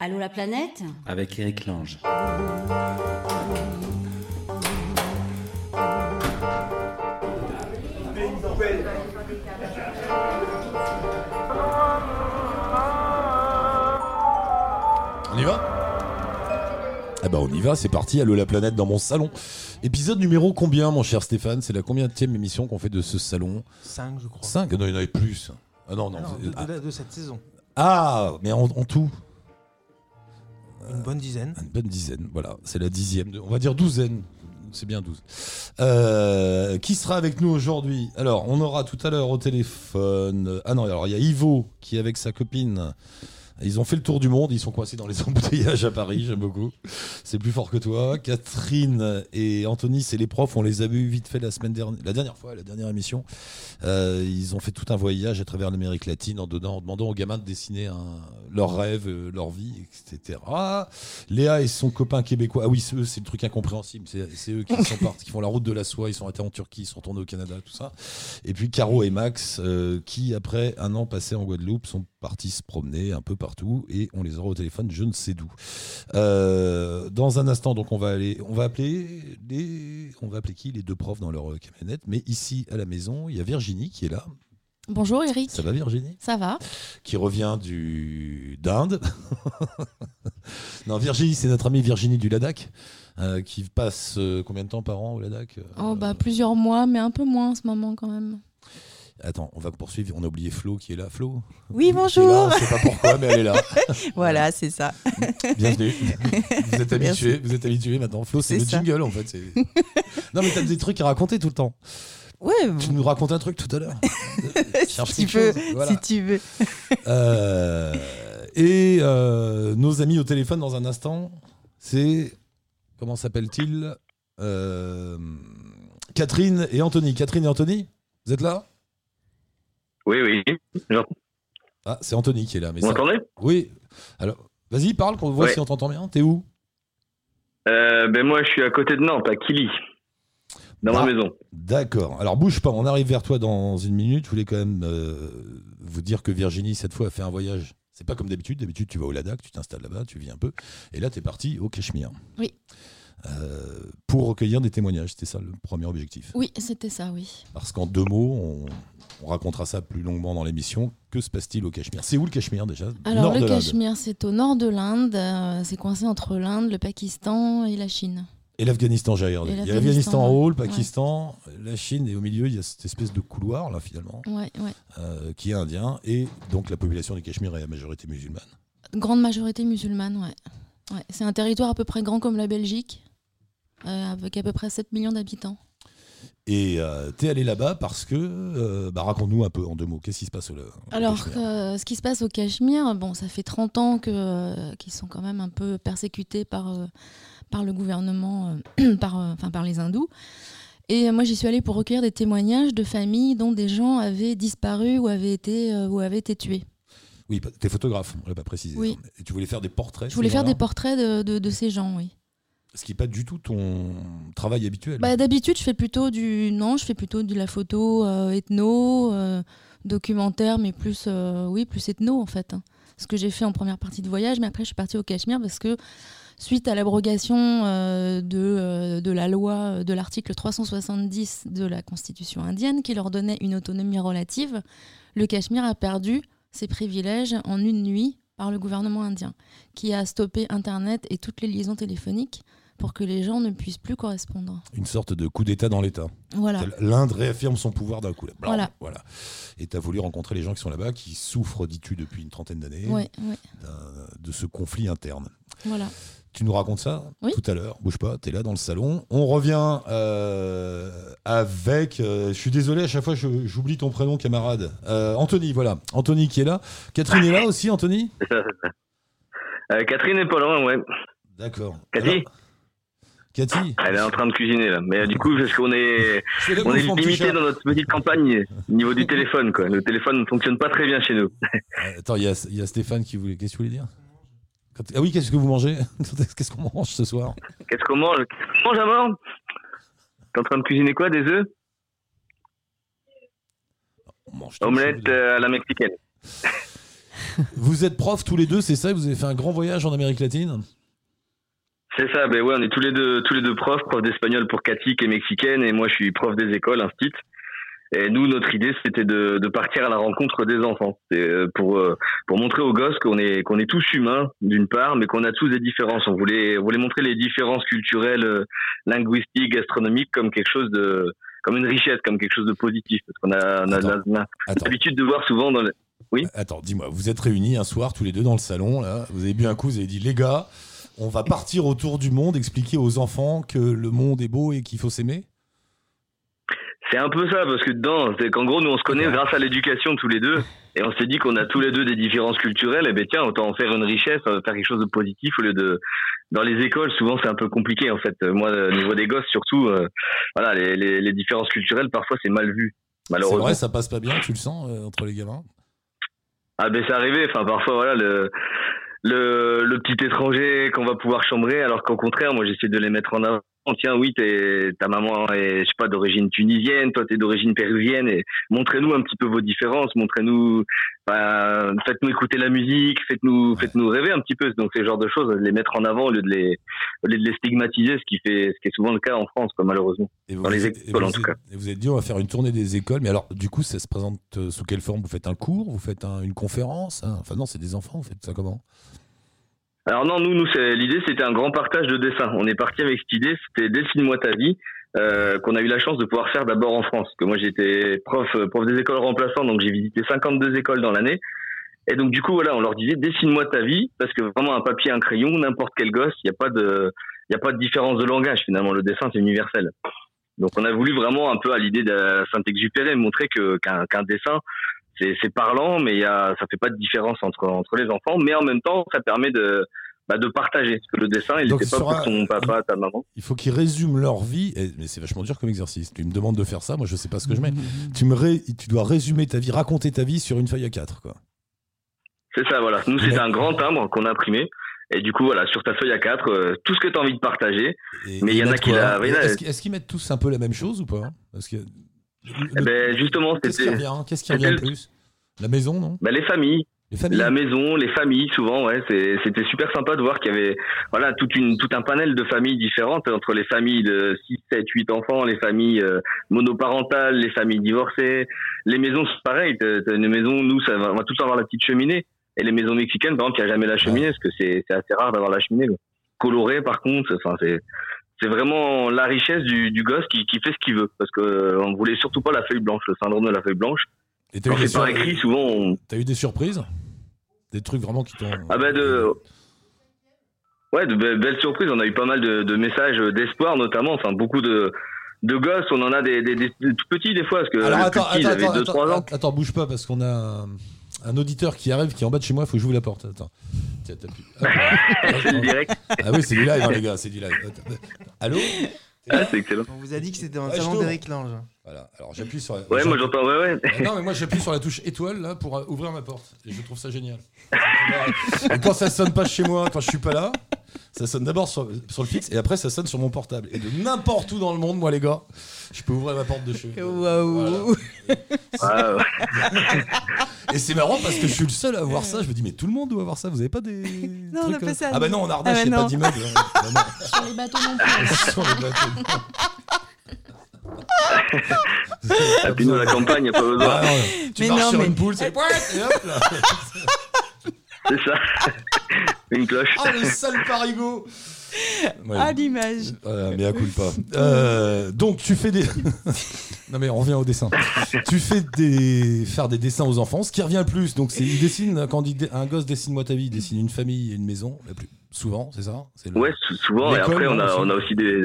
Allô la planète? Avec Eric Lange. On y va? Ah bah on y va, c'est parti, Allô la planète dans mon salon. Épisode numéro combien mon cher Stéphane? C'est la combienième émission qu'on fait de ce salon 5, je crois. 5 Non, il y en avait plus. Ah non, non. Ah de, de- de cette saison. ah, mais en, en tout Une bonne dizaine. Une bonne dizaine, voilà. C'est la dixième, on va dire douzaine. C'est bien 12. Euh, qui sera avec nous aujourd'hui? Alors, on aura tout à l'heure au téléphone. Ah non, alors il y a Ivo qui est avec sa copine. Ils ont fait le tour du monde, ils sont coincés dans les embouteillages à Paris, j'aime beaucoup. C'est plus fort que toi. Catherine et Anthony, c'est les profs, on les a vus vite fait la semaine dernière, la dernière fois, la dernière émission. Euh, ils ont fait tout un voyage à travers l'Amérique latine en, donnant, en demandant aux gamins de dessiner leurs rêves, euh, leur vie, etc. Léa et son copain québécois, ah oui, c'est eux, c'est le truc incompréhensible. C'est c'est eux qui sont partis, qui font la route de la soie, ils sont arrêtés en Turquie, ils sont retournés au Canada, tout ça. Et puis Caro et Max, euh, qui après un an passé en Guadeloupe, sont partis se promener un peu partout et on les aura au téléphone, je ne sais d'où. Euh, dans un instant, donc on va aller, on va appeler les, on va appeler qui les deux profs dans leur euh, camionnette. Mais ici à la maison, il y a Virginie qui est là. Bonjour Eric. Ça va Virginie? Ça va Qui revient du d'Inde. non, Virginie, c'est notre amie Virginie du Ladakh. euh, qui passe euh, combien de temps par an au Ladakh Oh bah plusieurs mois, mais un peu moins en ce moment quand même. Attends, on va poursuivre. On a oublié Flo qui est là. Flo Oui, bonjour. On sait pas pourquoi, mais elle est là. Voilà, c'est ça. Bienvenue. Vous êtes habitué, vous êtes habitué maintenant. Flo, c'est le ça. jingle en fait. non, mais t'as des trucs à raconter tout le temps. Ouais, Tu nous racontes un truc tout à l'heure. Si tu veux, voilà. si tu veux. Euh, et euh, nos amis au téléphone dans un instant, c'est comment s'appelle-t-il Euh, Catherine et Anthony. Catherine et Anthony, vous êtes là? Oui, oui. Ah, c'est Anthony qui est là. Mais Vous ça- m'entendez? Oui. Alors, vas-y, parle, qu'on voit Ouais. si on t'entend bien. T'es où? Euh, Ben moi, je suis à côté de Nantes, à Kili, dans Ah. ma maison. D'accord. Alors bouge pas, on arrive vers toi dans une minute. Je voulais quand même euh, vous dire que Virginie, cette fois, a fait un voyage. C'est pas comme d'habitude. D'habitude, tu vas au Ladakh, tu t'installes là-bas, tu vis un peu. Et là, tu es parti au Cachemire. Oui. Euh, pour recueillir des témoignages. C'était ça le premier objectif. Oui, c'était ça, oui. Parce qu'en deux mots, on, on racontera ça plus longuement dans l'émission. Que se passe-t-il au Cachemire? C'est où le Cachemire déjà? Alors Nord le. Cachemire, c'est au nord de l'Inde. euh, c'est coincé entre l'Inde, le Pakistan et la Chine. Et l'Afghanistan, j'ai regardé. Il y a l'Afghanistan, en haut, le Pakistan, la Chine, et au milieu, il y a cette espèce de couloir, là, finalement, Ouais, ouais. euh, qui est indien. Et donc, la population du Cachemire est à majorité musulmane. Grande majorité musulmane, ouais. ouais. C'est un territoire à peu près grand comme la Belgique, euh, avec à peu près 7 millions d'habitants. Et euh, t'es allé là-bas parce que. euh, bah, raconte-nous un peu en deux mots. Qu'est-ce qui se passe au, au Alors, euh, ce qui se passe au Cachemire, bon, ça fait 30 ans que, euh, qu'ils sont quand même un peu persécutés par, euh, par le gouvernement, par, enfin, par les hindous. Et moi, j'y suis allée pour recueillir des témoignages de familles dont des gens avaient disparu ou avaient été, ou avaient été tués. Oui, t'es photographe, on l'a pas précisé. Oui. Et tu voulais faire des portraits Je voulais faire des portraits de, de- de ces gens, oui. Ce qui n'est pas du tout ton travail habituel. Bah, D'habitude, je fais plutôt du. Non, je fais plutôt de la photo euh, ethno, euh, documentaire, mais plus, euh, oui, plus ethno en fait. hein. Ce que j'ai fait en première partie de voyage, mais après, je suis partie au Cachemire parce que suite à l'abrogation euh, de, de la loi de l'article 370 de la Constitution indienne qui leur donnait une autonomie relative, le Cachemire a perdu ses privilèges en une nuit par le gouvernement indien, qui a stoppé Internet et toutes les liaisons téléphoniques pour que les gens ne puissent plus correspondre. Une sorte de coup d'État dans l'État. Voilà. L'Inde réaffirme son pouvoir d'un coup. Voilà. voilà. Et tu as voulu rencontrer les gens qui sont là-bas, qui souffrent, dis-tu, depuis une trentaine d'années, Ouais, ouais, de ce conflit interne. voilà. Tu nous racontes ça Oui. tout à l'heure. Bouge pas, tu es là dans le salon. On revient euh, avec. euh, je suis désolé, à chaque fois je- j'oublie ton prénom, camarade. Euh, Anthony, voilà. Anthony qui est là. Catherine est là aussi, Anthony? Euh, Catherine est pas loin, ouais. D'accord. Cathy? Alors, Cathy Elle est en train de cuisiner, là. Mais euh, du coup, parce qu'on est, on limité dans notre petite campagne au niveau du téléphone, quoi. Le téléphone ne fonctionne pas très bien chez nous. Euh, Attends, il y a, il y a Stéphane qui voulait. Qu'est-ce que tu voulais dire? Ah oui, qu'est-ce que vous mangez? Qu'est-ce qu'on mange ce soir? Qu'est-ce qu'on mange? Qu'est-ce qu'on mange à mort T'es en train de cuisiner quoi Des œufs? Omelette euh, à la mexicaine. Vous êtes profs tous les deux, c'est ça? Vous avez fait un grand voyage en Amérique latine? C'est ça, ben ouais, on est tous les deux, tous les deux profs, prof d'espagnol pour Cathy qui est mexicaine et moi je suis prof des écoles, instit. Et nous, notre idée, c'était de, de partir à la rencontre des enfants, euh, pour euh, pour montrer aux gosses qu'on est qu'on est tous humains d'une part, mais qu'on a tous des différences. On voulait on voulait montrer les différences culturelles, euh, linguistiques, gastronomiques comme quelque chose de comme une richesse, comme quelque chose de positif, parce qu'on a, on a, on l'habitude de voir souvent dans le... attends dis-moi, vous êtes réunis un soir tous les deux dans le salon, là, vous avez bu un coup, vous avez dit les gars, on va partir autour du monde, expliquer aux enfants que le monde est beau et qu'il faut s'aimer C'est un peu ça, parce que dedans, c'est qu'en gros, nous, on se connaît grâce à l'éducation tous les deux. Et on s'est dit qu'on a tous les deux des différences culturelles. Et ben tiens, autant en faire une richesse, euh, faire quelque chose de positif au lieu de. Dans les écoles, souvent, c'est un peu compliqué, en fait. Euh, Moi, au niveau des gosses, surtout, euh, voilà, les, les, les différences culturelles, parfois, c'est mal vu. C'est Malheureusement. vrai, ça passe pas bien, tu le sens, euh, entre les gamins? Ah ben c'est arrivé. Enfin parfois voilà le le, le petit étranger qu'on va pouvoir chambrer, alors qu'au contraire moi j'essaie de les mettre en avant. Tiens oui ta maman est je sais pas d'origine tunisienne, toi t'es d'origine péruvienne et montrez-nous un petit peu vos différences, montrez-nous, bah, faites-nous écouter la musique, faites-nous faites-nous rêver un petit peu. Donc ces genres de choses, les mettre en avant au lieu de les au lieu de les stigmatiser, ce qui fait ce qui est souvent le cas en France quoi malheureusement. Et vous Dans les êtes- écoles, en tout Et vous êtes dit, on va faire une tournée des écoles. Mais alors, du coup, ça se présente euh, sous quelle forme? Vous faites un cours? Vous faites un- une conférence? Hein Enfin, non, c'est des enfants, vous faites ça comment? Alors non, nous, nous, l'idée, c'était un grand partage de dessins. On est parti avec cette idée, c'était dessine-moi ta vie, euh, qu'on a eu la chance de pouvoir faire d'abord en France. Que moi, j'étais prof, euh, prof des écoles remplaçants, donc j'ai visité 52 écoles dans l'année. Et donc du coup, voilà, on leur disait dessine-moi ta vie, parce que vraiment un papier, un crayon, n'importe quel gosse, il n'y a pas de, il a pas de différence de langage finalement. Le dessin, c'est universel. Donc on a voulu vraiment un peu à l'idée de Saint-Exupéry montrer que qu'un qu'un dessin c'est c'est parlant, mais il y a, ça fait pas de différence entre entre les enfants, mais en même temps ça permet de bah, de partager. Parce que le dessin, il n'était pas sur pour ton papa, ta maman. Il faut qu'ils résument leur vie. Et- mais c'est vachement dur comme exercice. Tu me demandes de faire ça, moi, je sais pas ce que je mets. tu, me ré- tu dois résumer ta vie, raconter ta vie sur une feuille à 4 quoi. C'est ça, voilà. Nous, c'était un grand timbre qu'on a imprimé. Et du coup, voilà, sur ta feuille à 4, tout ce que tu as envie de partager. Et- Mais il y en a qui la- Est-ce qu'ils est-ce qu'ils mettent tous un peu la même chose ou pas? Parce que. Eh ben, justement, Qu'est-ce qui c'était revient Qu'est-ce qui revient le plus? La maison, non? Bah, les familles. Les familles La maison, les familles, souvent, ouais, c'était super sympa de voir qu'il y avait, voilà, toute une, tout un panel de familles différentes entre les familles de 6, 7, 8 enfants, les familles euh, monoparentales, les familles divorcées. Les maisons, c'est pareil. T'as- une maison, nous, ça va, on va temps avoir la petite cheminée. Et les maisons mexicaines, par exemple, il n'y a jamais la cheminée, parce que c'est assez rare d'avoir la cheminée. Colorée, par contre, enfin, c'est c'est vraiment la richesse du, du gosse qui, qui fait ce qu'il veut. Parce que euh, on voulait surtout pas la feuille blanche, le syndrome de la feuille blanche. Et t'as Quand eu, des sur- écrit, souvent, on, t'as eu des surprises Des trucs vraiment qui t'ont. Ah bah de ouais de be- belles surprises. On a eu pas mal de, de messages d'espoir notamment. Enfin beaucoup de de gosses. On en a des, des, des- des tout petits des fois parce que Alors attends, petit, attends, avait attends, 2-3 ans. attends, attends, bouge pas parce qu'on a un, un auditeur qui arrive, qui est en bas de chez moi, il faut que j'ouvre la porte. Attends. Tiens, t'as plus- Hop là. Direct. Ah oui, c'est du live, hein, les gars, c'est du live. Attends. Allô Ah, c'est excellent. On vous a dit que c'était dans le Ouais, je salon d'Eric Lange. Voilà, alors j'appuie sur la. Ouais, j'appuie- moi j'entends. Ouais, ouais. Euh, Non, mais moi j'appuie sur la touche étoile là pour euh, ouvrir ma porte. Et je trouve ça génial. Et quand ça sonne pas chez moi, quand je suis pas là, ça sonne d'abord sur, sur le fixe et après ça sonne sur mon portable. Et de n'importe où dans le monde, moi les gars, je peux ouvrir ma porte de chez Waouh. Ouais. Et c'est marrant parce que je suis le seul à avoir ça. Je me dis, mais tout le monde doit avoir ça. Vous avez pas des. Non, on trucs a comme pas ça, Ah bah non, en Ardèche, Ah il bah n'y a pas d'immeuble. hein. Sur les bateaux non plus. sur les bateaux. Et puis nous la campagne, y a pas besoin. Ah, tu Mais marches non, sur mais- une poule, c'est. Et hop là. C'est ça. Une cloche. Ah, le sale parigot Ouais. Ah, l'image. Voilà, mais à coup pas. Euh, donc tu fais des. non mais on revient au dessin. tu fais des faire des dessins aux enfants. Ce qui revient le plus, donc c'est il dessine quand il dé- un gosse dessine moi ta vie, il dessine une famille et une maison. La plus souvent, c'est ça? Le- Ouais, sou- souvent. Et après, a, on a aussi des.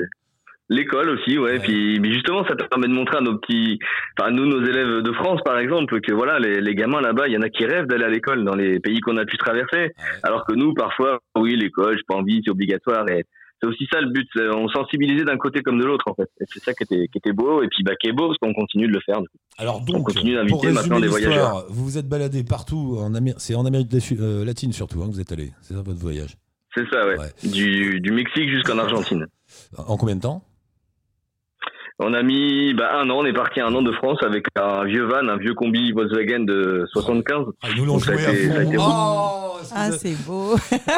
L'école aussi, ouais. Ouais. Puis, mais justement, ça permet de montrer à nos petits, enfin nous, nos élèves de France, par exemple, que voilà, les, les gamins là-bas, il y en a qui rêvent d'aller à l'école dans les pays qu'on a pu traverser. Ah ouais. Alors que nous, parfois, oui, l'école, j'ai pas envie, c'est obligatoire. Et c'est aussi ça le but, on sensibilisait d'un côté comme de l'autre, en fait. Et c'est ça qui était, qui était beau, et puis bah, qui est beau, parce qu'on continue de le faire. Alors donc, continue pour d'inviter maintenant des l'histoire, vous vous êtes baladé partout en Amérique, c'est en Amérique euh, latine surtout hein, que vous êtes allé. C'est ça votre voyage. C'est ça, ouais. Ouais. Du, du Mexique jusqu'en Argentine. En combien de temps? On a mis bah, un an, on est parti un an de France avec un vieux van, un vieux combi Volkswagen de 75. Ah, ils nous l'ont joué été- à fond. Oh, Ah, c'est beau.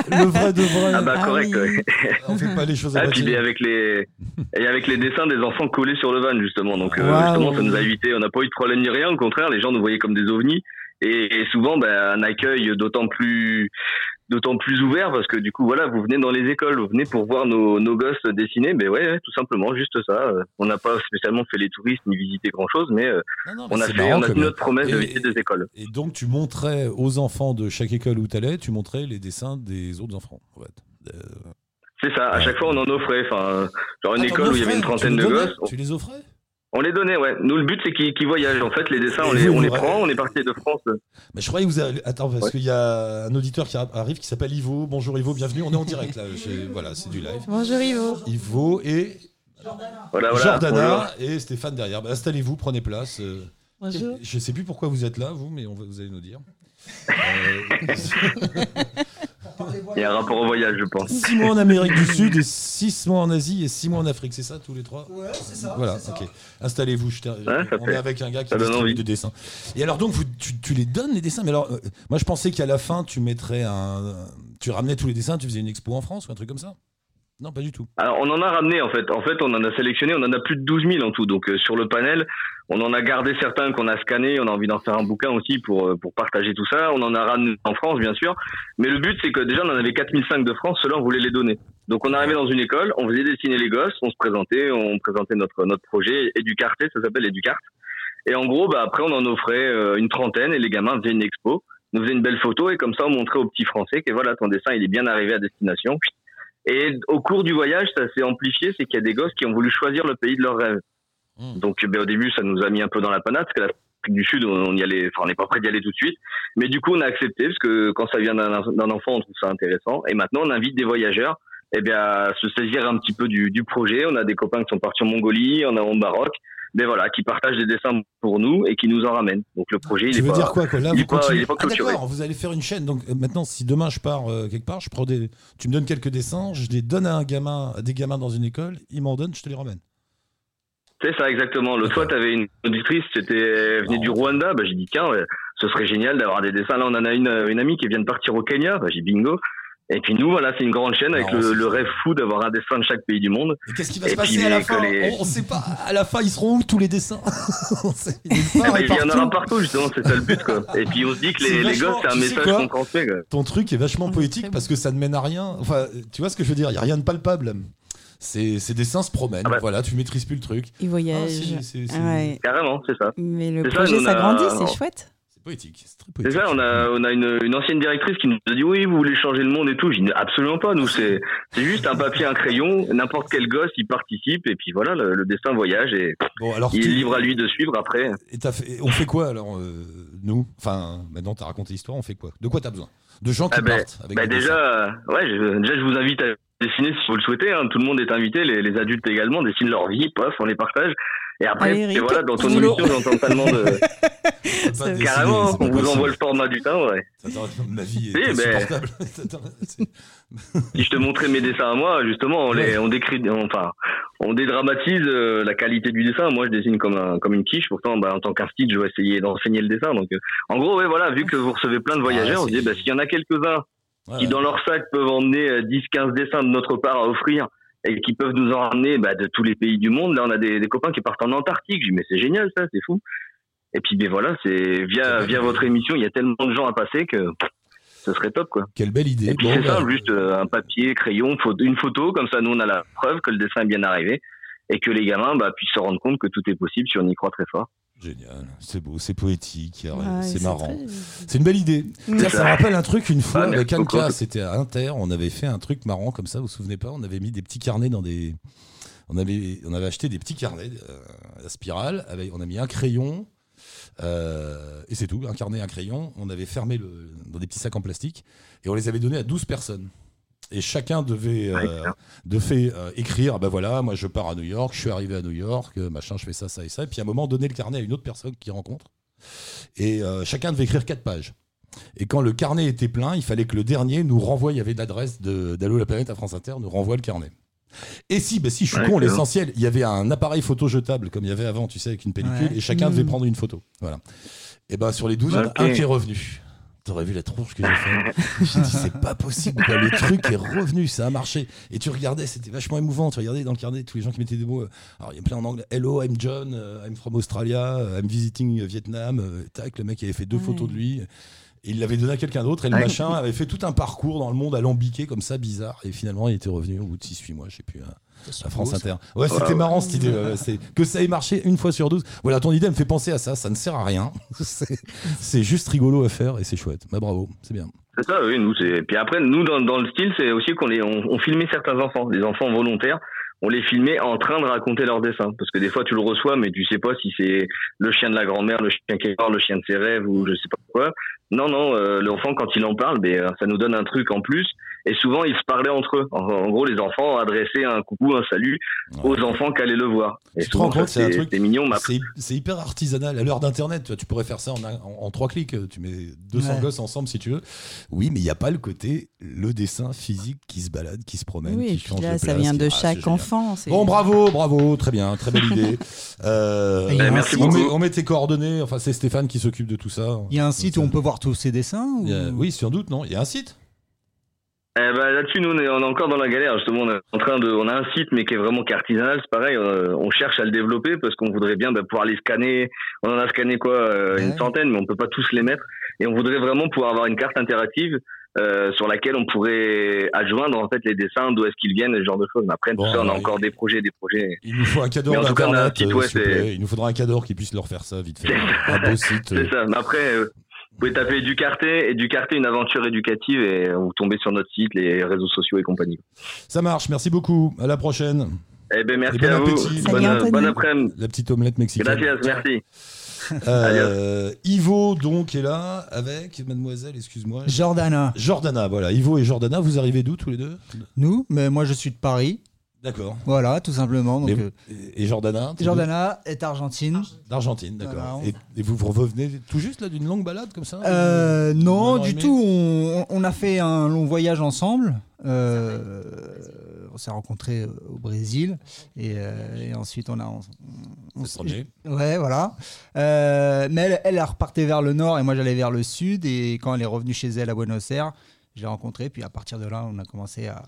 le vrai de vrai. Ah bah Ah correct, oui. ouais. On fait pas les choses à Ah, puis mais avec les et avec les dessins des enfants collés sur le van justement. Donc euh, justement ça nous a évité. On n'a pas eu de problème ni rien. Au contraire, les gens nous voyaient comme des ovnis. Et, et souvent bah, un accueil d'autant plus d'autant plus ouvert parce que du coup voilà vous venez dans les écoles, vous venez pour voir nos, nos gosses dessiner. Mais ouais, ouais, tout simplement juste ça. Euh, On n'a pas spécialement fait les touristes ni visité grand chose, mais euh, Non, non, mais on a fait on a tenu notre promesse de visiter des écoles. Et donc, tu montrais aux enfants de chaque école où tu allais, tu montrais les dessins des autres enfants. En fait. Euh, C'est ça. À Ouais. chaque fois on en offrait. Enfin genre une école où il y avait une trentaine de gosses. Tu les offrais? On les donnait, ouais. Nous, le but, c'est qu'ils voyagent. En fait, les dessins, on les, on prend. On est parti de France. Mais je croyais que vous avez... Attends, parce Ouais. qu'il y a un auditeur qui arrive qui s'appelle Ivo. Bonjour Ivo, bienvenue. On est en direct là. Voilà, c'est du live. Bonjour Ivo. Ivo et Voilà, voilà. Jordana et Stéphane derrière. Bah, Installez-vous, prenez place. euh, Bonjour. Je sais plus pourquoi vous êtes là, vous, mais on va- vous allez nous dire. Euh, Bonjour. Il y a un rapport au voyage, je pense. 6 mois en Amérique du Sud et 6 mois en Asie et 6 mois en Afrique, c'est ça tous les trois Ouais, c'est ça. Voilà, ok. Installez-vous, je Ouais, on fait- est avec un gars qui envie. des dessins. Et alors donc, vous, tu, tu les donnes les dessins Mais alors, euh, moi je pensais qu'à la fin, tu mettrais un... Tu ramenais tous les dessins, tu faisais une expo en France ou un truc comme ça? Non, pas du tout. Alors, on en a ramené, en fait. En fait, on en a sélectionné. On en a plus de 12 000 en tout. Donc, euh, sur le panel, on en a gardé certains qu'on a scannés. On a envie d'en faire un bouquin aussi pour, euh, pour partager tout ça. On en a ramené en France, bien sûr. Mais le but, c'est que déjà, on en avait 4005 de France. Ceux-là, on voulait les donner. Donc, on arrivait dans une école, on faisait dessiner les gosses, on se présentait, on présentait notre, notre projet. Educarté, ça s'appelle Educart. Et en gros, bah, après, on en offrait euh, une trentaine et les gamins faisaient une expo, nous faisaient une belle photo et comme ça, on montrait aux petits Français que voilà, ton dessin, il est bien arrivé à destination. Et au cours du voyage, ça s'est amplifié, c'est qu'il y a des gosses qui ont voulu choisir le pays de leur rêve. Mmh. Donc, ben, au début, ça nous a mis un peu dans la panade, parce que l'Afrique du Sud, on y allait, enfin, on n'est pas prêt d'y aller tout de suite. Mais du coup, on a accepté, parce que quand ça vient d'un enfant, on trouve ça intéressant. Et maintenant, on invite des voyageurs, eh bien, à se saisir un petit peu du, du projet. On a des copains qui sont partis en Mongolie, en au Maroc, mais voilà, qui partagent des dessins pour nous et qui nous en ramènent. Donc, le projet, il tu est veux pas, dire quoi que Là, il est pas- continuez- il est pas Ah, d'accord, vous allez faire une chaîne. Donc euh, maintenant, si demain je pars euh, quelque part, je prends des... tu me donnes quelques dessins, je les donne à un gamin, à des gamins dans une école, ils m'en donnent, je te les ramène. C'est ça, exactement. L'autre fois, tu avais une auditrice, c'était venait du Rwanda. Bah, j'ai dit, tiens, ce serait génial d'avoir des dessins. Là, on en a une, une amie qui vient de partir au Kenya. Bah, j'ai dit, bingo. Et puis nous, voilà, c'est une grande chaîne avec Non, le, le ça. rêve fou d'avoir un dessin de chaque pays du monde. Et qu'est-ce qui va Et se passer puis à la fin les- On ne sait pas. À la fin, ils seront où tous les dessins On sait il y en aura partout. partout, justement, c'est ça le but, quoi. Et puis on se dit que les, gosses, c'est un message qu'on transmet, quoi. Ton truc est vachement Ouais, poétique parce que ça ne mène à rien. Enfin, tu vois ce que je veux dire? Il n'y a rien de palpable. Ces, ces dessins se promènent. Ah bah. Voilà, tu maîtrises plus le truc. Il Ah, voyage. si, c'est- c'est- Ouais. Carrément, c'est ça. Mais le C'est ça, projet nous, on a- s'agrandit, on- c'est chouette. C'est poétique. C'est très poétique. ça, on a, on a une, une ancienne directrice qui nous a dit oui, vous voulez changer le monde et tout. J'ai dit absolument pas, nous, c'est, juste un papier, un crayon, n'importe quel gosse, il participe et puis voilà, le, le dessin voyage et Bon, alors, il est libre à lui de suivre après. et t'as fait- on fait quoi alors, euh, nous? Enfin, maintenant, tu as raconté l'histoire, on fait quoi? De quoi tu as besoin? De gens qui Ah ben, partent avec Bah des dessins. déjà, euh, ouais, je, déjà je vous invite à dessiner si vous le souhaitez. hein. Tout le monde est invité, les, les adultes également dessinent leur vie, pof, on les partage. Et après, Allez, et voilà, dans ton boulot. émission, j'entends tellement de carrément, on vous envoie le format du temps. Ouais. Ma vie Oui, est ben- insupportable. Si je te montrais mes dessins à moi, justement, on les, on décrit, enfin, on dédramatise euh, la qualité du dessin. Moi, je dessine comme un, comme une quiche. Pourtant, bah, en tant qu'artiste, je vais essayer d'enseigner le dessin. Donc, euh, en gros, ouais, voilà, vu que vous recevez plein de voyageurs, Ah, on se dit, bah, s'il y en a quelques-uns Ouais. qui dans leur sac peuvent emmener euh, 10-15 dessins de notre part à offrir et qui peuvent nous en ramener bah, de tous les pays du monde. Là, on a des, des copains qui partent en Antarctique. Je dis, mais c'est génial ça, c'est fou. Et puis, ben voilà, c'est via, via votre émission, il y a tellement de gens à passer que ce serait top, quoi. Quelle belle idée. Et puis Bon, c'est bah, simple, juste euh, un papier, crayon, une photo, comme ça nous on a la preuve que le dessin est bien arrivé et que les gamins bah, puissent se rendre compte que tout est possible si on y croit très fort. Génial, c'est beau, c'est poétique, Ouais, c'est marrant. très- C'est une belle idée. Ça me rappelle un truc une fois Ah, avec. Anka, c'était à Inter, on avait fait un truc marrant comme ça, vous vous souvenez pas On avait mis des petits carnets dans des. On avait, on avait acheté des petits carnets euh, à spirale, avec, on a mis un crayon, euh, et c'est tout, un carnet, un crayon. On avait fermé le, dans des petits sacs en plastique, et on les avait donnés à 12 personnes. Et chacun devait, euh, devait euh, écrire, ben voilà, moi je pars à New York, je suis arrivé à New York, euh, machin, je fais ça, ça et ça. Et puis à un moment, donner le carnet à une autre personne qu'il rencontre. Et euh, chacun devait écrire quatre pages. Et quand le carnet était plein, il fallait que le dernier nous renvoie, il y avait l'adresse de- d'Allo la planète à France Inter, nous renvoie le carnet. Et si, bah si, je suis Ouais, con, l'essentiel, il y avait un appareil photo jetable comme il y avait avant, tu sais, avec une pellicule, Ouais. et chacun Mm. devait prendre une photo. Voilà. Et ben sur les 12, il y en a un qui est revenu. T'aurais vu la tronche que j'ai fait. J'ai dit, c'est pas possible. quoi. Le truc est revenu, ça a marché. Et tu regardais, c'était vachement émouvant. Tu regardais dans le carnet tous les gens qui mettaient des mots. euh, Alors, il y a plein en anglais. Hello, I'm John, euh, I'm from Australia, euh, I'm visiting Vietnam. Tac, le mec avait fait deux Ouais. photos de lui. Et il l'avait donné à quelqu'un d'autre. Et le Ouais. machin avait fait tout un parcours dans le monde alambiqué comme ça, bizarre. Et finalement, il était revenu au bout de 6-8 mois, je sais plus. à- à France Inter. Ouais, c'était marrant cette idée. c'est que ça ait marché une fois sur 12. Voilà, ton idée me fait penser à ça. Ça ne sert à rien. C'est- C'est juste rigolo à faire et c'est chouette. Bah bravo, c'est bien. C'est ça, oui, nous, c'est. Puis après, nous, dans, dans le style, c'est aussi qu'on les, on, on filmait certains enfants, des enfants volontaires. On les filmait en train de raconter leur dessin. Parce que des fois, tu le reçois, mais tu sais pas si c'est le chien de la grand-mère, le chien qui parle, le chien de ses rêves ou je sais pas quoi. Non, non, euh, l'enfant, quand il en parle, ben, euh, ça nous donne un truc en plus. Et souvent, ils se parlaient entre eux. En, en gros, les enfants adressaient un coucou, un salut aux enfants qui allaient le voir. Et Tu te rends compte, ça, c'est truc- c'est mignon, C'est c'est hyper artisanal. À l'heure d'Internet, tu tu pourrais faire ça en, en- en trois clics. Tu mets 200 Ouais. gosses ensemble si tu veux. Oui, mais il n'y a pas le côté, le dessin physique qui se balade, qui se promène, Oui, qui change là, de ça place, vient qui- de Ah, chaque enfant. Bon, bravo, bravo, très bien, très belle idée. Euh, un merci on, beaucoup. met, on met tes coordonnées. Enfin, c'est Stéphane qui s'occupe de tout ça. Il y a un site où on peut voir tous ces dessins ou- a- Oui, sans doute, non Il y a un site Eh ben, là-dessus, nous, on est, on est encore dans la galère. Justement, on est en train de, on a un site, mais qui est vraiment qui est artisanal. C'est pareil, euh, on cherche à le développer parce qu'on voudrait bien bah, pouvoir les scanner. On en a scanné quoi, euh, une centaine, mais on peut pas tous les mettre. Et on voudrait vraiment pouvoir avoir une carte interactive euh, sur laquelle on pourrait adjoindre en fait les dessins, d'où est-ce qu'ils viennent, ce genre de choses. Mais après, Bon, tout ça, on a encore des projets, des projets. Il nous faut un cadre Mais en tout cas, on a un d'internet, euh. Il nous faudra un cadre qui puisse leur faire ça vite fait. Un beau site. C'est ça. Mais après, euh, vous pouvez taper Ducarté, et Ducarté, une aventure éducative, et vous tombez sur notre site, les réseaux sociaux et compagnie. Ça marche, merci beaucoup. À la prochaine. Eh ben, merci Et bon à vous. appétit. Salut, Bonne, Anthony. bonne après-midi. La petite omelette mexicaine. Gracias, merci. Euh, Ivo, donc, est là avec mademoiselle, excuse-moi. Jordana. Jordana, voilà. Ivo et Jordana, vous arrivez d'où tous les deux? Nous, mais moi je suis de Paris. D'accord. Voilà, tout simplement. Donc, euh, Et Jordana Jordana est argentine. D'Argentine, d'accord. Voilà, on- Et, et vous vous revenez tout juste là d'une longue balade comme ça Euh, non, du tout. On, on a fait un long voyage ensemble. Euh, on s'est rencontrés au Brésil et, et ensuite on a. On, on- C'est premier. ouais, voilà. Mais elle, elle, elle repartait vers le nord et moi j'allais vers le sud. Et quand elle est revenue chez elle à Buenos Aires, je l'ai rencontrée. Puis à partir de là, on a commencé à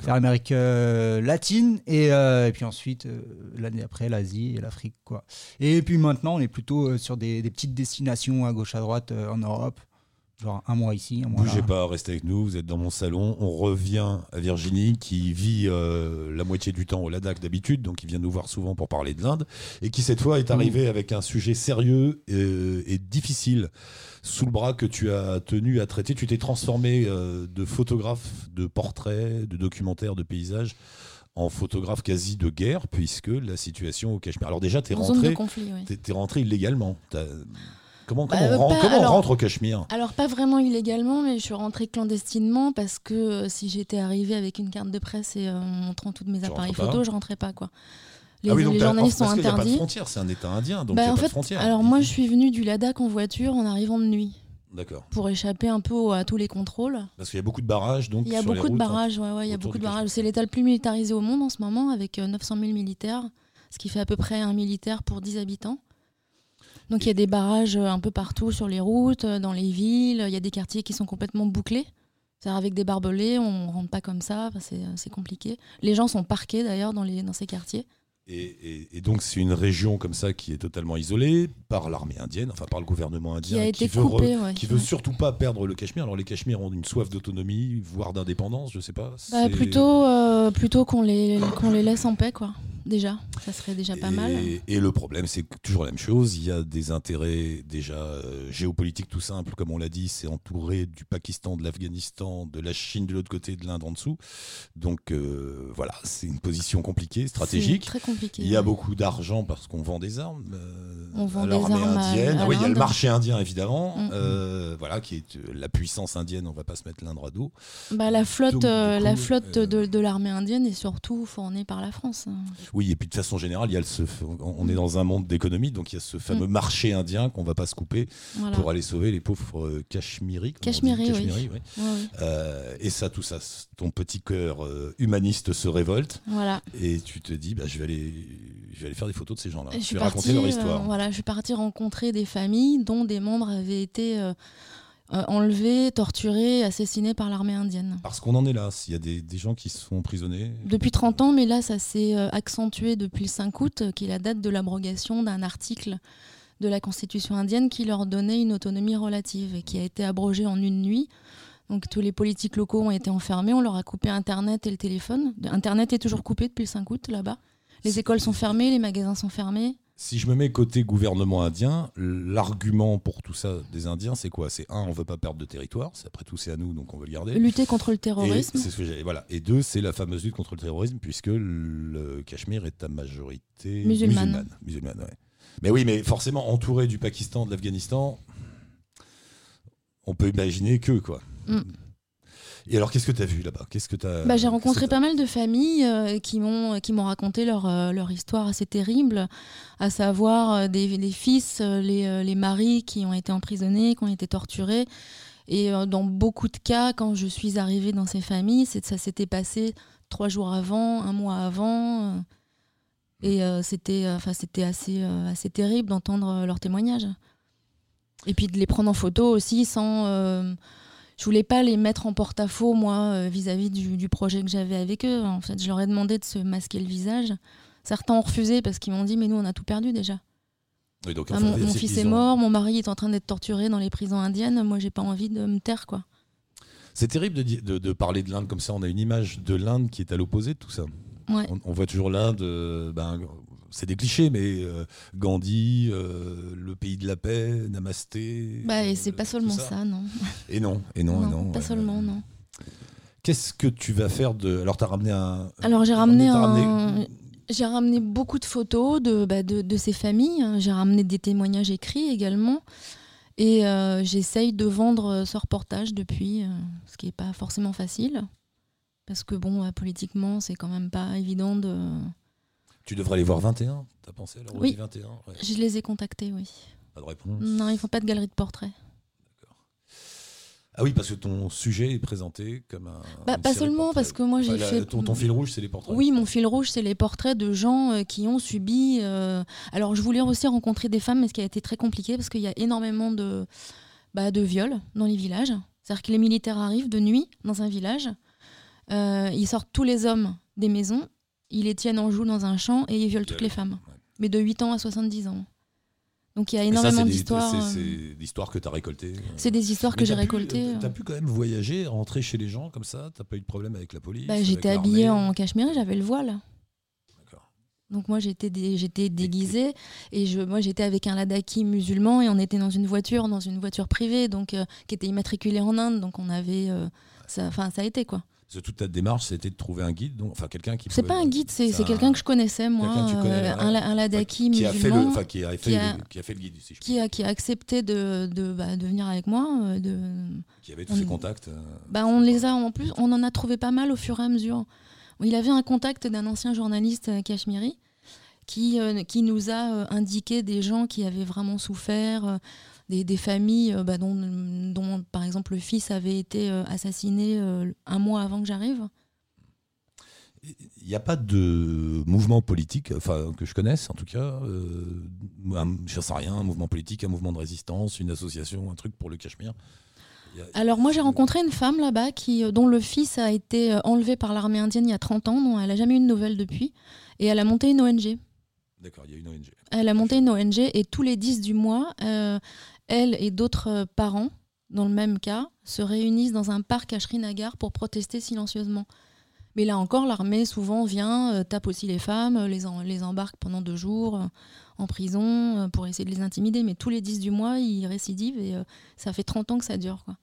Faire l'Amérique euh, latine et, euh, et puis ensuite euh, l'année après l'Asie et l'Afrique quoi. Et puis maintenant, on est plutôt sur des, petites destinations à gauche à droite en Europe. Genre un mois ici, un mois Bougez là. pas, restez avec nous, vous êtes dans mon salon. On revient à Virginie qui vit euh, la moitié du temps au Ladakh d'habitude, donc qui vient nous voir souvent pour parler de l'Inde, et qui cette fois est arrivé avec un sujet sérieux euh, et difficile sous le bras que tu as tenu à traiter. Tu t'es transformé euh, de photographe de portraits, de documentaires, de paysages en photographe quasi de guerre, puisque la situation au Cachemire. Alors déjà, tu es En zone de rentré, conflit, oui. t'es- t'es rentré illégalement. Comment, Bah, comment, on, euh, ren- pas- comment on alors- rentre au Cachemire Alors pas vraiment illégalement, mais je suis rentrée clandestinement parce que euh, si j'étais arrivée avec une carte de presse et euh, en montrant toutes mes Tu appareils photos, je rentrais pas quoi. Les, Ah oui, donc les journalistes sont parce qu'il y a pas de interdits. frontière, c'est un État indien, donc Bah, n'y a en pas fait, de frontière. alors moi je suis venue du Ladakh en voiture en arrivant de nuit D'accord. pour échapper un peu à tous les contrôles. Parce qu'il y a beaucoup de barrages, donc Il y a sur beaucoup de routes, hein. barrages, ouais, ouais, il y a beaucoup de barrages. C'est l'État le plus militarisé au monde en ce moment avec euh, 900 000 militaires, ce qui fait à peu près un militaire pour 10 habitants. Donc il y a des barrages euh, un peu partout sur les routes, euh, dans les villes. Il y a des quartiers qui sont complètement bouclés. C'est-à-dire avec des barbelés, on rentre pas comme ça, c'est euh, c'est compliqué. Les gens sont parqués d'ailleurs dans, ces quartiers. Et, et- et donc c'est une région comme ça qui est totalement isolée par l'armée indienne, enfin par le gouvernement Qui indien, a été veut, re- coupé, ouais. qui veut surtout pas perdre le Cachemire. Alors les Cachemires ont une soif d'autonomie, voire d'indépendance, je sais pas. Bah, plutôt euh, plutôt qu'on les, qu'on les laisse en paix, quoi. Déjà, ça serait déjà pas et, mal. et le problème, c'est toujours la même chose. Il y a des intérêts déjà euh, géopolitiques tout simples, comme on l'a dit. C'est entouré du Pakistan, de l'Afghanistan, de la Chine de l'autre côté, de l'Inde en dessous. Donc euh, voilà, c'est une position compliquée, stratégique. Très compliqué. Il y a ouais. beaucoup d'argent parce qu'on vend des armes. euh, On vend à des l'armée armes indienne. à oui, il y a le marché indien évidemment, Mm. euh, voilà, qui est la puissance indienne. On va pas se mettre l'Inde à dos. Bah, la flotte, Donc, la flotte de, de l'armée indienne est surtout fournie par la France. hein. Oui, et puis de façon générale, il y a ce- on est dans un monde d'économie, donc il y a ce fameux marché indien qu'on va pas se couper Voilà. pour aller sauver les pauvres euh, Cachemiris. dit Cachemiris, oui. Cachemiris, oui. Ouais, ouais. Euh, et ça, tout ça, ton petit cœur euh, humaniste se révolte Voilà. et tu te dis, bah, je vais aller, je vais aller faire des photos de ces gens-là. Je vais raconter leur euh, histoire. voilà, je suis partie rencontrer des familles dont des membres avaient été euh, enlevés, torturés, assassinés par l'armée indienne. Parce qu'on en est là. S'il y a des, des gens qui sont emprisonnés. Depuis 30 ans, mais là, ça s'est euh, accentué depuis le 5 août, euh, qui est la date de l'abrogation d'un article de la Constitution indienne qui leur donnait une autonomie relative et qui a été abrogé en une nuit. Donc tous les politiques locaux ont été enfermés, on leur a coupé Internet et le téléphone. Internet est toujours coupé depuis le 5 août là-bas. Les écoles sont fermées, les magasins sont fermés. Si je me mets côté gouvernement indien, l'argument pour tout ça des Indiens, c'est quoi? C'est un, on veut pas perdre de territoire. C'est après tout, c'est à nous, donc on veut le garder. Lutter contre le Et terrorisme. c'est ce que voilà. Et deux, c'est la fameuse lutte contre le terrorisme, puisque le Cachemire est à majorité Musulmane. musulmane. Musulmane, ouais. Mais oui, mais forcément entouré du Pakistan, de l'Afghanistan, on peut imaginer que quoi. Mm. Et alors, qu'est-ce que tu as vu là-bas? Qu'est-ce que t'as Bah, j'ai rencontré pas mal de familles euh, qui m'ont qui m'ont raconté leur, euh, leur histoire assez terrible, à savoir euh, des, des fils, euh, les, euh, les maris qui ont été emprisonnés, qui ont été torturés. Et euh, dans beaucoup de cas, quand je suis arrivée dans ces familles, ça s'était passé trois jours avant, un mois avant. euh, et euh, c'était euh, enfin, c'était assez, euh, assez terrible d'entendre euh, leurs témoignages. Et puis de les prendre en photo aussi sans... euh, je voulais pas les mettre en porte-à-faux, moi, euh, vis-à-vis du, du projet que j'avais avec eux. En fait, je leur ai demandé de se masquer le visage. Certains ont refusé parce qu'ils m'ont dit, mais nous, on a tout perdu déjà. Oui, donc, Ah, mon fils ils est ont- mort, mon mari est en train d'être torturé dans les prisons indiennes. Moi, j'ai pas envie de me taire, quoi. C'est terrible de, di- de- de parler de l'Inde comme ça. On a une image de l'Inde qui est à l'opposé de tout ça. Ouais. On, on voit toujours l'Inde, euh, ben, c'est des clichés, mais euh, Gandhi, euh, le pays de la paix, Namasté. Bah, et euh, c'est pas seulement ça, non. Et non, et non, et non. pas ouais. seulement, non. Qu'est-ce que tu vas faire de. Alors, tu as ramené un. Alors, j'ai ramené t'as un. J'ai ramené beaucoup de photos de, bah, de, de ces familles. J'ai ramené des témoignages écrits également. Et euh, j'essaye de vendre ce reportage depuis, ce qui n'est pas forcément facile. Parce que, bon, euh, politiquement, c'est quand même pas évident de. Tu devrais aller voir 21. T'as pensé à la Oui. 21 Ouais, Je les ai contactés, oui. Pas de réponse. Non, ils font pas de galerie de portraits. Ah oui, parce que ton sujet est présenté comme un. Bah, pas seulement, parce que moi, j'ai Enfin, fait. Ton, ton fil rouge, c'est les portraits. Oui, mon fil rouge, c'est les portraits de gens euh, qui ont subi. euh, Alors, je voulais aussi rencontrer des femmes, mais ce qui a été très compliqué parce qu'il y a énormément de, bah, de viols dans les villages. C'est-à-dire que les militaires arrivent de nuit dans un village, euh, ils sortent tous les hommes des maisons, ils les tiennent en joue dans un champ et ils violent toutes les femmes. Ouais. Mais de 8 ans à 70 ans. Donc, il y a énormément des- d'histoires. c'est- euh, C'est l'histoire que tu as récoltée. C'est des histoires que j'ai pu- récoltées. T'as euh. pu quand même voyager, rentrer chez les gens comme ça T'as pas eu de problème avec la police Bah, J'étais habillée en cachemire, j'avais le voile. Donc moi j'étais dé- j'étais déguisée et je moi j'étais avec un ladaki musulman et on était dans une voiture dans une voiture privée donc euh, qui était immatriculée en Inde donc on avait euh, ça enfin ça a été quoi. Parce que toute ta démarche, c'était de trouver un guide, donc, enfin quelqu'un qui. C'est pas un guide c'est c'est c'est un- quelqu'un que je connaissais moi euh, un, la- un ladaki qui a fait le, musulman enfin, qui a fait, le- qui a fait le guide, si je qui a qui a accepté de de, bah, de venir avec moi euh, de qui avait tous on- ses contacts. euh, Bah, on les a en plus, on en a trouvé pas mal au fur et à mesure. Il avait un contact d'un ancien journaliste cachemiri qui, euh, qui nous a indiqué des gens qui avaient vraiment souffert, des, des familles euh, bah, dont, dont, par exemple, le fils avait été euh, assassiné euh, un mois avant que j'arrive. Il n'y a pas de mouvement politique, enfin que je connaisse en tout cas, euh, un, je sais rien, un mouvement politique, un mouvement de résistance, une association, un truc pour le Cachemire. A- Alors moi j'ai rencontré une femme là-bas qui, dont le fils a été enlevé par l'armée indienne il y a 30 ans, dont elle n'a jamais eu de nouvelles depuis, et elle a monté une ONG. D'accord, il y a une ONG. Elle a monté une ONG et tous les 10 du mois, euh, elle et d'autres euh, parents, dans le même cas, se réunissent dans un parc à Srinagar pour protester silencieusement. Mais là encore, l'armée souvent vient, euh, tape aussi les femmes, les, en- les embarque pendant deux jours euh, en prison pour essayer de les intimider. Mais tous les 10 du mois, ils récidivent et ça fait 30 ans que ça dure. Quoi.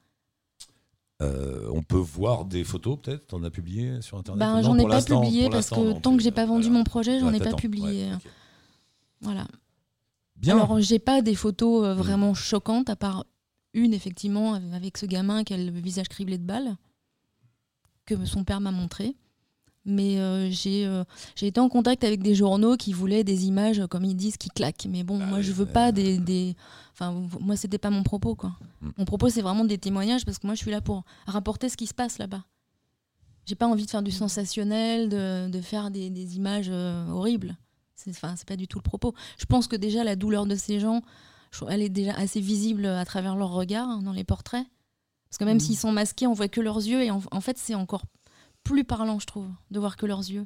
Euh, on peut voir des photos peut-être? T'en as publié sur internet? Ben, j'en ai pas publié parce que tant que j'ai pas vendu voilà. mon projet, j'en ai pas publié. Ouais, ok. Voilà. Bien. Alors, j'ai pas des photos euh, vraiment choquantes, à part une, effectivement, avec ce gamin qui a le visage criblé de balles, que son père m'a montré. Mais euh, j'ai euh, j'ai été en contact avec des journaux qui voulaient des images, comme ils disent, qui claquent. Mais bon, Ah moi, je veux pas des. des... Enfin, moi, c'était pas mon propos, quoi. Mm. Mon propos, c'est vraiment des témoignages parce que moi, je suis là pour rapporter ce qui se passe là-bas. J'ai pas envie de faire du sensationnel, de, de faire des, des images horribles. C'est enfin, c'est pas du tout le propos. Je pense que déjà, la douleur de ces gens, elle est déjà assez visible à travers leur regard hein, dans les portraits. Parce que même Mm. s'ils sont masqués, on voit que leurs yeux. Et en, en fait, c'est encore plus parlant, je trouve, de voir que leurs yeux.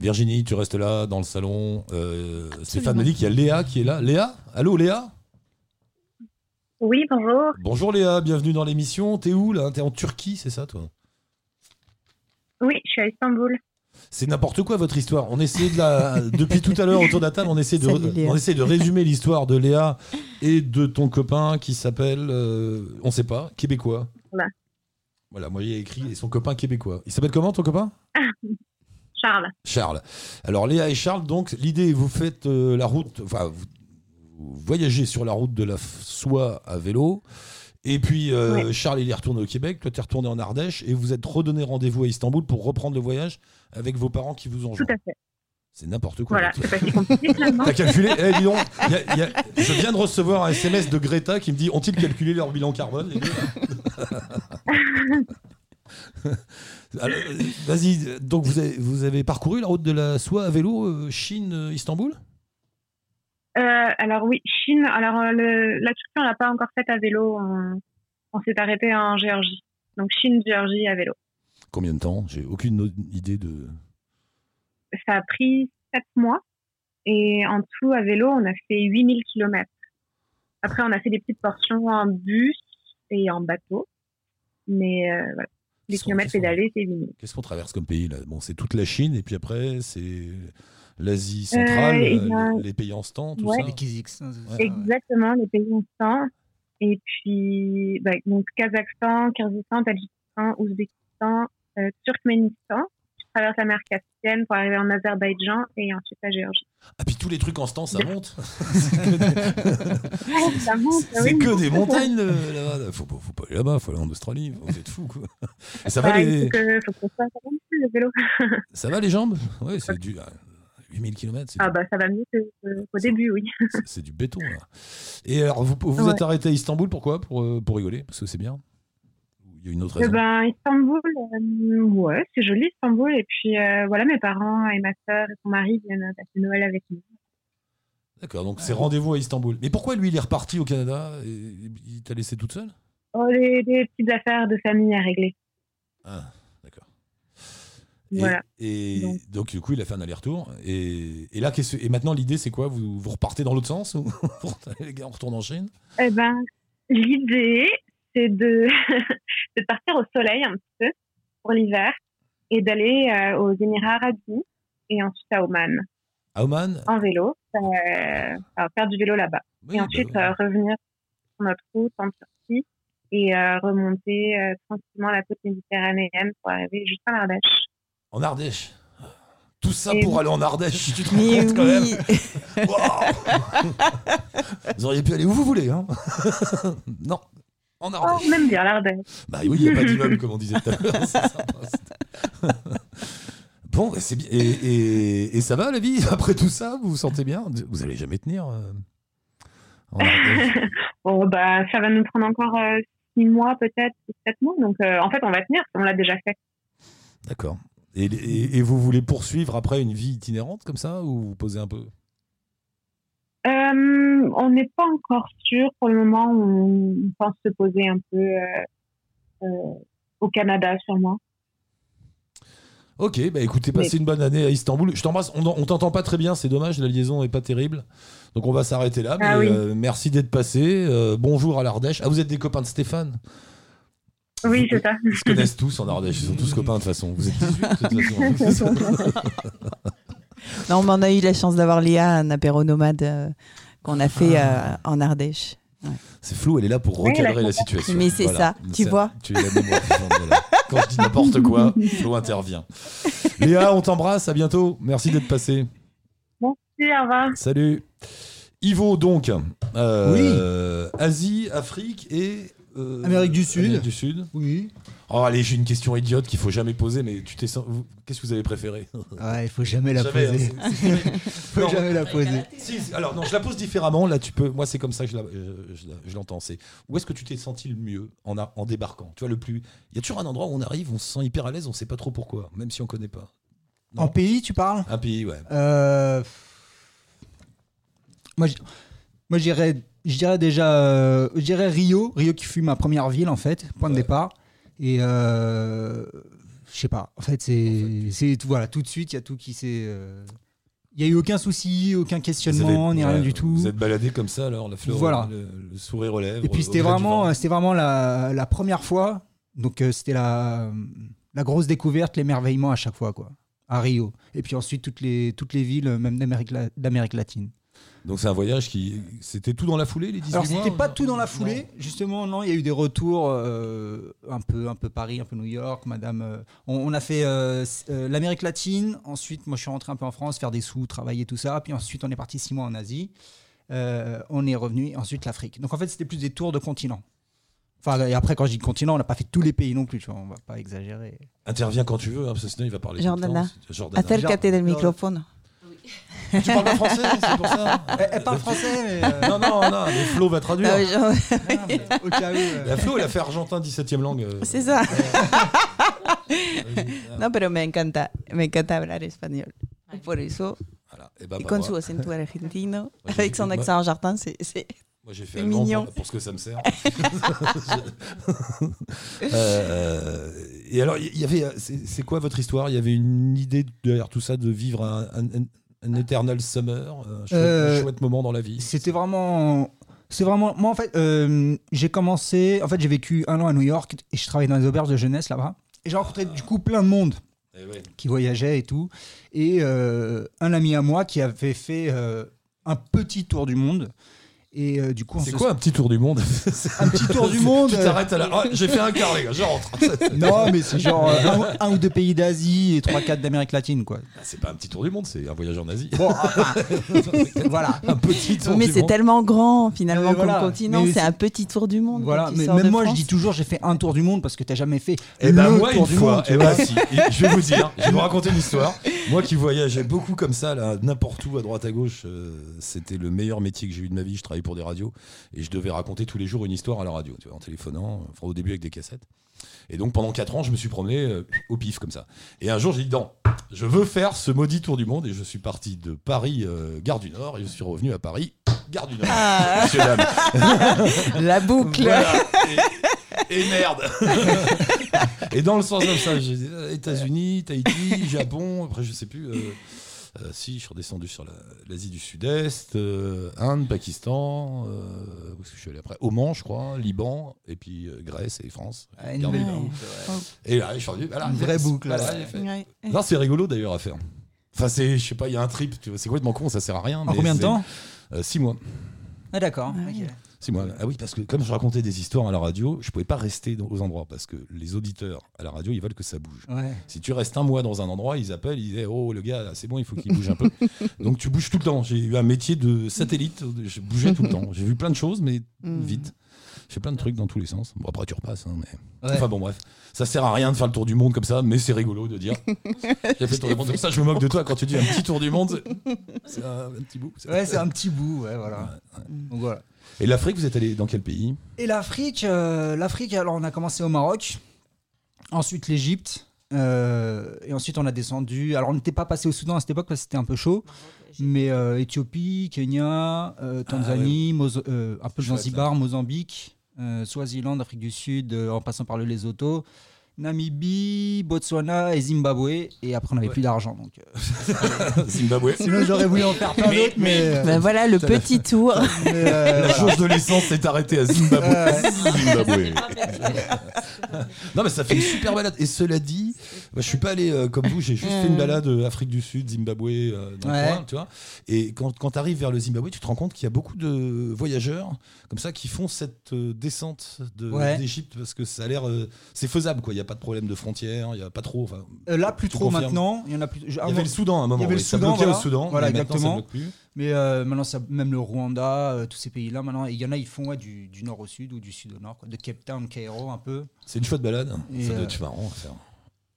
Virginie, tu restes là dans le salon. Euh, Stéphane m'a dit qu'il y a Léa qui est là. Léa? Allô Léa? Oui, bonjour. Bonjour Léa, bienvenue dans l'émission. T'es où là? T'es en Turquie, c'est ça toi? Oui, je suis à Istanbul. C'est n'importe quoi votre histoire. On essaie de la depuis tout à l'heure autour de la table, on essaie de Salut, Léa. on essaie de résumer l'histoire de Léa et de ton copain qui s'appelle euh, on sait pas, québécois. Voilà. Voilà, moi il y a écrit et son copain québécois. Il s'appelle comment ton copain? Charles. Charles. Alors Léa et Charles, donc l'idée, vous faites euh, la route, enfin vous, vous voyagez sur la route de la soie à vélo, et puis euh, Charles il est retourné au Québec, toi tu es retourné en Ardèche, et vous êtes redonné rendez-vous à Istanbul pour reprendre le voyage avec vos parents qui vous ont Tout à fait. C'est n'importe quoi. Voilà, c'est pas si compliqué finalement. T'as calculé Eh, dis donc, il y a- il y a- je viens de recevoir un SMS de Greta qui me dit ont-ils calculé leur bilan carbone les euh, Vas-y, donc vous avez, vous avez parcouru la route de la soie à vélo euh, Chine-Istanbul Euh, alors oui, Chine. Alors euh, le, la Turquie, on l'a pas encore faite à vélo. On, on s'est arrêté en Géorgie. Donc Chine, Géorgie à vélo. Combien de temps? J'ai aucune idée de. Ça a pris sept mois. Et en tout, à vélo, on a fait 8000 kilomètres. Après, on a fait des petites portions en bus et en bateau. Mais euh, voilà. Les kilomètres pédalés, c'est 8000. Qu'est-ce qu'on traverse comme pays là? Bon, c'est toute la Chine et puis après c'est l'Asie centrale, Euh, et euh, ben, les pays en stand, tout ouais. ça. Les ça, Ouais. Exactement, les pays instants. Et puis, bah, donc, Kazakhstan, Kyrgyzstan, Tadjikistan, Ouzbékistan, euh, Turkménistan. Je traverse la mer Caspienne pour arriver en Azerbaïdjan et ensuite la Géorgie. Ah puis tous les trucs en stand ça monte. Ça monte, C'est oui. que des montagnes euh, là-bas. Faut, pas- faut pas aller là-bas, faut aller en Australie. Vous êtes fous quoi. Et ça va Bah, il les, faut que, faut plus, le vélo. ça va les jambes? Ouais, c'est du ah, 8000 km, Ah bah ça va mieux qu'au début, oui. c'est- du béton là. Et alors vous, vous Ouais. êtes arrêté à Istanbul pourquoi? Pour, euh, pour rigoler parce que c'est bien? Il y a une autre Eh raison. ben, Istanbul, euh, ouais, c'est joli Istanbul. Et puis euh, voilà, mes parents et ma sœur et son mari viennent passer Noël avec nous. D'accord, donc c'est rendez-vous à Istanbul. Mais pourquoi lui il est reparti au Canada? Et il t'a laissé toute seule? Oh, des, des petites affaires de famille à régler. Ah, Et- Donc. donc. du coup, il a fait un aller-retour. Et, et là, et maintenant, l'idée, c'est quoi? Vous, vous repartez dans l'autre sens ou les gars, on retourne en Chine? Eh ben, l'idée, c'est de, de partir au soleil un petit peu pour l'hiver et d'aller euh, aux Émirats Arabes Unis et ensuite à Oman À Oman? En vélo, euh, alors faire du vélo là-bas. Oui, et bah ensuite ouais. euh, revenir sur notre route en Turquie et euh, remonter euh, tranquillement la côte méditerranéenne pour arriver jusqu'en Ardèche. En Ardèche. Tout ça Et pour oui. aller en Ardèche, tu te rends compte quand même Vous auriez pu aller où vous voulez, hein Non, en Oh, Ardèche. on aime bien l'Ardèche. Bah oui, il n'y a pas d'immeuble, comme on disait tout à l'heure. bon, c'est bien. Et, et- et ça va, la vie Après tout ça, vous vous sentez bien? Vous allez jamais tenir euh, en Bon, bah, ça va nous prendre encore euh, six mois peut-être, six, sept mois. Donc, euh, en fait, on va tenir, on l'a déjà fait. D'accord. Et, et- et vous voulez poursuivre après une vie itinérante comme ça ou vous posez un peu? Euh, on n'est pas encore sûr. Pour le moment, on pense se poser un peu euh, euh, au Canada, sûrement. Ok, bah écoutez, passez une bonne année à Istanbul. Je t'embrasse. On, on t'entend pas très bien, c'est dommage, la liaison est pas terrible. Donc on va s'arrêter là. Ah mais, oui. euh, merci d'être passé. Euh, bonjour à l'Ardèche. Ah, vous êtes des copains de Stéphane? Oui, c'est ça. Ils se connaissent tous en Ardèche, ils sont tous copains de toute façon. Vous êtes 18 de toute façon. Non, mais on a eu la chance d'avoir Léa, un apéro nomade euh, qu'on a fait Ah. euh, en Ardèche. C'est flou, elle est là pour Oui, recadrer la la situation. Mais c'est ça, tu vois. Tu es la mémoire voilà. Quand je dis n'importe quoi, Flo intervient. Léa, on t'embrasse, à bientôt. Merci d'être passé. Merci, au revoir. Salut. Ivo, donc, euh, Asie, Afrique et euh, Amérique du Sud. Amérique du Sud. Oui. Oh, allez, j'ai une question idiote qu'il faut jamais poser, mais tu t'es. Qu'est-ce que vous avez préféré? Ouais, il faut jamais la Jamais, poser. hein, c'est- c'est- faut Non. jamais la poser. Si, alors non, je la pose différemment. Là, tu peux. Moi, c'est comme ça que je, l'entends. C'est où est-ce que tu t'es senti le mieux en, a- en débarquant? Tu vois, le plus. Il y a toujours un endroit où on arrive, on se sent hyper à l'aise, on sait pas trop pourquoi, même si on connaît pas? Non. En pays, tu parles? Un pays, ouais. Euh, Moi, moi, je dirais, déjà, euh, je dirais Rio, Rio qui fut ma première ville en fait, point de Ouais. départ. Et euh, je sais pas. En fait, c'est, tout, voilà, tout de suite, il y a tout qui s'est. euh, Il y a eu aucun souci, aucun questionnement, avez- ni rien du tout. Vous êtes baladé comme ça, alors la fleur, Voilà. le, le sourire aux lèvres. Et puis c'était vraiment, c'était vraiment la, la première fois. Donc c'était la, la grosse découverte, l'émerveillement à chaque fois, quoi, à Rio. Et puis ensuite toutes les, toutes les villes, même d'Amérique, d'Amérique latine. Donc c'est un voyage qui. C'était tout dans la foulée, les 18 Alors mois c'était pas ou- tout dans la Non. foulée, justement. Non, il y a eu des retours euh, un peu, un peu Paris, un peu New York, Madame. euh, on, on a fait euh, euh, l'Amérique latine. Ensuite, moi, je suis rentré un peu en France, faire des sous, travailler tout ça. Puis ensuite, on est parti six mois en Asie. Euh, on est revenu. Ensuite, l'Afrique. Donc en fait, c'était plus des tours de continent. Enfin, et après, quand je dis continent, on n'a pas fait tous les pays non plus. Tu vois, on va pas exagérer. Interviens quand tu veux, hein, parce que sinon il va parler. le Jordana. temps. C'est- Jordana. Tu parles pas français, c'est pour ça Elle, elle parle français, mais. euh, Non, non, non, mais Flo va traduire. Ah oui, genre- ah, mais au cas où. euh, La Flo, elle a fait argentin 17ème langue. euh. C'est ça. Vas-y. No, pero me encanta, me encanta hablar espagnol. Por eso, Voilà. Et bah, y bah, con moi- su acento argentino, j'ai avec son moi- accent argentin, c'est. c'est- Moi j'ai fait allemand mignon. pour, pour ce que ça me sert. Euh, et alors, il y avait, c'est c'est quoi votre histoire? Il y avait une idée derrière tout ça de vivre un, un, un- un eternal summer, un chouette, Euh, un chouette moment dans la vie. C'était vraiment. C'est vraiment. Moi, en fait, euh, j'ai commencé. En fait, j'ai vécu un an à New York et je travaillais dans les auberges de jeunesse là-bas. Et j'ai rencontré du coup plein de monde Eh ouais. qui voyageait et tout. Et euh, un ami à moi qui avait fait euh, un petit tour du monde. Et euh, du coup, C'est se- quoi un petit tour du monde Un petit tour du monde Tu t'arrêtes à la. Ah, j'ai fait un quart, les gars, je rentre. Non, mais c'est genre euh, un, un ou deux pays d'Asie et trois, quatre d'Amérique latine, quoi. Ah, C'est pas un petit tour du monde, c'est un voyage en Asie. Bon, voilà. un petit tour mais c'est tellement grand finalement comme voilà. continent, c'est un petit tour du monde. Voilà, mais même moi je dis toujours j'ai fait un tour du monde parce que t'as jamais fait Eh ben le moi tour une du fois, monde. tu eh vois. ben si, Et je vais vous dire, je vais vous raconter une histoire. Moi qui voyageais beaucoup comme ça, là, n'importe où, à droite à gauche, euh, c'était le meilleur métier que j'ai eu de ma vie. Je travaillais pour des radios et je devais raconter tous les jours une histoire à la radio, tu vois, en téléphonant, enfin, au début avec des cassettes. Et donc pendant 4 ans, je me suis promené euh, au pif comme ça. Et un jour, j'ai dit non, je veux faire ce maudit tour du monde et je suis parti de Paris, euh, gare du Nord, et je suis revenu à Paris, gare du Nord. Ah, la boucle. Voilà. Et, et merde. et dans le sens comme ça, j'ai dit, euh, États-Unis, Tahiti, Japon, après je sais plus. euh, euh, si, je suis redescendu sur la- l'Asie du Sud-Est, euh, Inde, Pakistan, euh, où est-ce que je suis allé après Oman, je crois, Liban, et puis euh, Grèce et France. Ah, Gardez. Et là, je suis revenu. voilà, Une vraie boucle, voilà, ouais. c'est rigolo d'ailleurs à faire. Enfin, c'est, je sais pas, il y a un trip, c'est complètement con, ça sert à rien. En mais combien de temps euh, Six mois. Ah d'accord. Ah. Ok. Six mois. Ah oui, parce que comme je racontais des histoires à la radio, je pouvais pas rester dans- aux endroits parce que les auditeurs à la radio, ils veulent que ça bouge. Ouais. Si tu restes un mois dans un endroit, ils appellent, ils disent Oh, le gars, c'est bon, il faut qu'il bouge un peu. Donc tu bouges tout le temps. J'ai eu un métier de satellite, je bougeais tout le temps. J'ai vu plein de choses, mais Mm. vite. J'ai plein de trucs dans tous les sens. Bon, après, tu repasses. hein, mais... Ouais. Enfin, bon, bref. Ça sert à rien de faire le tour du monde comme ça, mais c'est rigolo de dire J'ai fait le tour du monde comme ça. Je me moque de toi quand tu dis un petit tour du monde. c'est- un, un petit bout. Ouais, c'est un petit bout, ouais, voilà. Ouais, ouais. Donc voilà. Et l'Afrique, vous êtes allé dans quel pays? Et l'Afrique, euh, l'Afrique, alors on a commencé au Maroc, ensuite l'Égypte, euh, et ensuite on a descendu. Alors on n'était pas passé au Soudan à cette époque parce que c'était un peu chaud, mais euh, Éthiopie, Kenya, euh, Tanzanie, Mozo- euh, un peu Chouette, Zanzibar, Mozambique, euh, Swaziland, Afrique du Sud, euh, en passant par le Lesotho. Namibie, Botswana et Zimbabwe. Et après, on n'avait Ouais. plus d'argent. Donc, euh, Zimbabwe. Sinon, j'aurais voulu en faire plein d'autres, mais. euh, Ben voilà le petit tour. mais, euh, La source de l'essence s'est arrêtée à Zimbabwe. Ouais. Zimbabwe. non, mais ça fait une super balade. Et cela dit, moi, je suis pas allé euh, comme vous, j'ai juste fait une balade euh, Afrique du Sud, Zimbabwe, euh, dans Ouais. le coin, tu vois. Et quand, quand tu arrives vers le Zimbabwe, tu te rends compte qu'il y a beaucoup de voyageurs comme ça qui font cette euh, descente de- Ouais. d'Égypte parce que ça a l'air. euh, c'est faisable, quoi. Il y a pas de problème de frontières, il y a pas trop. Enfin, Euh, là, plus trop confirmes maintenant. Il y en a plus. il y avait le Soudan à un moment. il y avait le Soudan, voilà. au Soudan. Voilà, mais maintenant, ça exactement. bloque plus. Mais euh, maintenant, c'est même le Rwanda, euh, tous ces pays-là, maintenant, il y en a, ils font ouais, du, du nord au sud ou du sud au nord, quoi. de Cape Town, Cairo, un peu. C'est une chouette balade. Et, ça doit euh, être marrant à faire.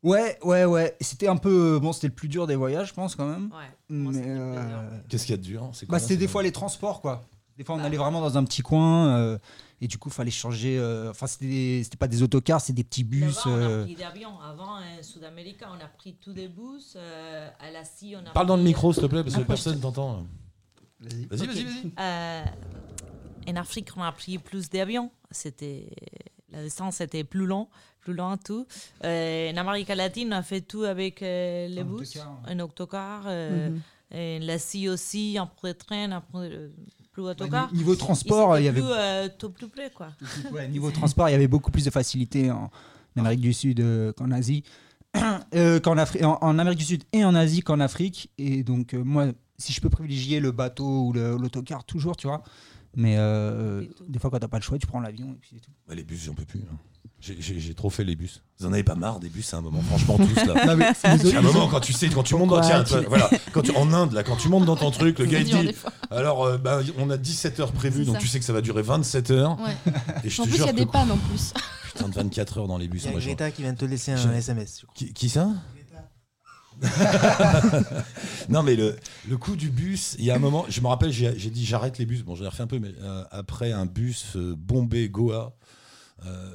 Ouais, ouais, ouais. C'était un peu. Bon, c'était le plus dur des voyages, je pense, quand même. Ouais. Mais. euh. Qu'est-ce qu'il y a de dur? C'est quoi, Bah, c'était c'est- des fois les transports, quoi. Des fois, on Bah. allait vraiment dans un petit coin. Euh, et du coup, fallait changer. euh, Enfin, c'était des- c'était pas des autocars, c'était des petits bus. On a euh, pris d'avion. Avant, en Sud-Amérique, on a pris tous des bus. euh, à l'Asie, on a Parle dans le pris- micro, s'il te plaît, parce que Ah, personne t'entend. Vas-y. Vas-y, vas-y, vas-y. Euh, en Afrique, on a pris plus d'avions. C'était la distance était plus long, plus loin tout. Euh, en Amérique latine, on a fait tout avec euh, les Un bus, autocar, un autocar. euh, Mhm. et l'Asie aussi, un peu de train, un peu de- niveau transport, il y avait plus, euh, quoi. Ouais, niveau transport, il y avait beaucoup plus de facilité en Amérique du Sud euh, qu'en Asie. Euh, qu'en Afri- en, en Amérique du Sud et en Asie qu'en Afrique. Et donc, euh, moi, si je peux privilégier le bateau ou l'autocar, toujours, tu vois. Mais euh, des fois, quand t'as pas le choix, tu prends l'avion et puis c'est tout. Les bus, j'en peux plus. hein. J'ai- J'ai j'ai trop fait les bus. Vous en avez pas marre des bus à un moment, franchement, tous là. Non, mais c'est À désolé. un moment, quand tu sais, quand tu montes dans, tiens, tu- toi, voilà, quand tu, en Inde, là, quand tu montes dans ton truc, le gars il dur, dit, des fois. alors, euh, bah, on a 17 heures prévues, C'est donc ça. tu sais que ça va durer 27 heures. Ouais. Et je En te plus, il jure y a que des pannes en plus. putain de 24 heures dans les bus. Il y a moi, je- Greta qui vient de te laisser un Je- SMS. je crois. Qui, qui ça? Non mais le, le coup du bus, il y a un moment, je me rappelle, j'ai dit j'arrête les bus. Bon, j'en ai refait un peu, mais euh, après un bus euh, bombé Goa, euh,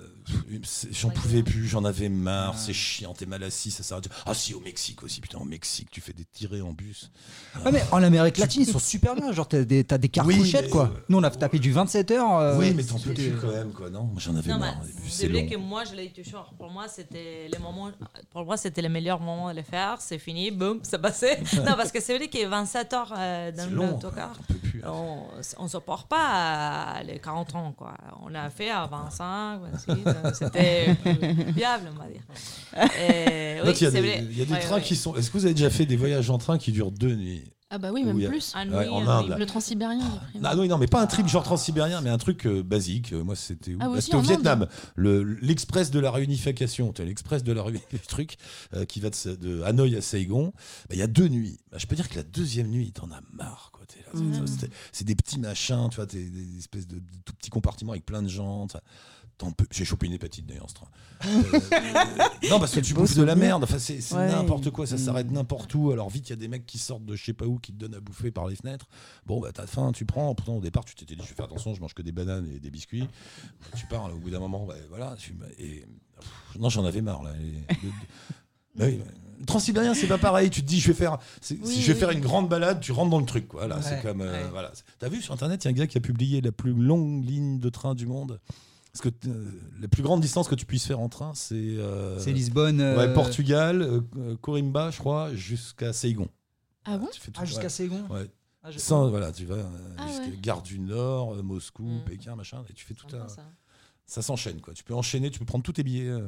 j'en pouvais plus, j'en avais marre, c'est chiant, t'es mal assis, ça s'arrête. Ah si, au Mexique aussi, putain, au Mexique, tu fais des tirés en bus. Ouais, mais en Amérique latine, ils sont super bien. Genre, t'as des, t'as des cartouchettes, mais, quoi. euh, Nous, on a tapé du 27 heures. euh, oui, mais t'en peux plus quand même, quoi, non J'en avais Non, marre, les bus, c'est vrai long. que moi, je l'ai toujours. Pour moi, c'était le moment. Pour moi, c'était le meilleur moment de le faire. C'est fini, boum, ça passait. non, parce que c'est vrai qu'il y a 27 heures euh, dans peux plus. On ne supporte pas euh, les 40 ans, quoi. On a fait à 25, 26. C'était plus viable, on va dire. Oui, il y a des, vrai. il y a des Ouais, trains ouais. qui sont. Est-ce que vous avez déjà fait des voyages en train qui durent deux nuits? Ah bah oui, même plus. Un Ouais, en Inde, nuit. là. Le transsibérien. Ah non, non, mais pas un trip genre transsibérien, mais un truc euh, basique. Euh, Moi, c'était où? Ah, Bah, C'était au Vietnam. Le- L'express de la réunification. Tu as l'express de la réunification, truc euh, qui va de, de Hanoï à Saigon. Bah, Il y a deux nuits. Bah, je peux dire que la deuxième nuit, t'en as marre. c'est- des petits machins, tu vois, t'es- des espèces de, de tout petits compartiments avec plein de gens. J'ai chopé une hépatite d'ailleurs, ce train. Euh, non, parce que tu bouffes de la merde. Enfin, c'est Ouais. n'importe quoi. Ça Mm. s'arrête n'importe où. Alors vite, il y a des mecs qui sortent de je sais pas où, qui te donnent à bouffer par les fenêtres. Bon, bah t'as faim, tu prends. Pourtant, au départ, tu t'étais dit, je vais faire attention, je mange que des bananes et des biscuits. Tu pars, au bout d'un moment, bah, voilà. Tu, et, pff, non, j'en avais marre, là. Et- de- de- bah oui, bah, Transsibérien, c'est pas pareil. Tu te dis, je vais faire, Oui, si je vais oui. faire une grande balade, tu rentres dans le truc, quoi. Là, c'est Ouais, comme, euh, ouais. voilà. T'as vu sur internet, il y a un gars qui a publié la plus longue ligne de train du monde? Parce que euh, la plus grande distance que tu puisses faire en train, c'est euh, C'est Lisbonne. ouais, euh, Portugal, euh, euh, Corimba, je crois, jusqu'à Saigon. Ah bon Tu fais tout- Ah, jusqu'à ouais. Saigon Ouais. Ah, je- Sans- voilà, tu vas Ah jusqu'à ouais. Gare du Nord, Moscou, Mm. Pékin, machin, et tu fais tout un. ça. Ça s'enchaîne, quoi. Tu peux enchaîner, tu peux prendre tous tes billets. euh.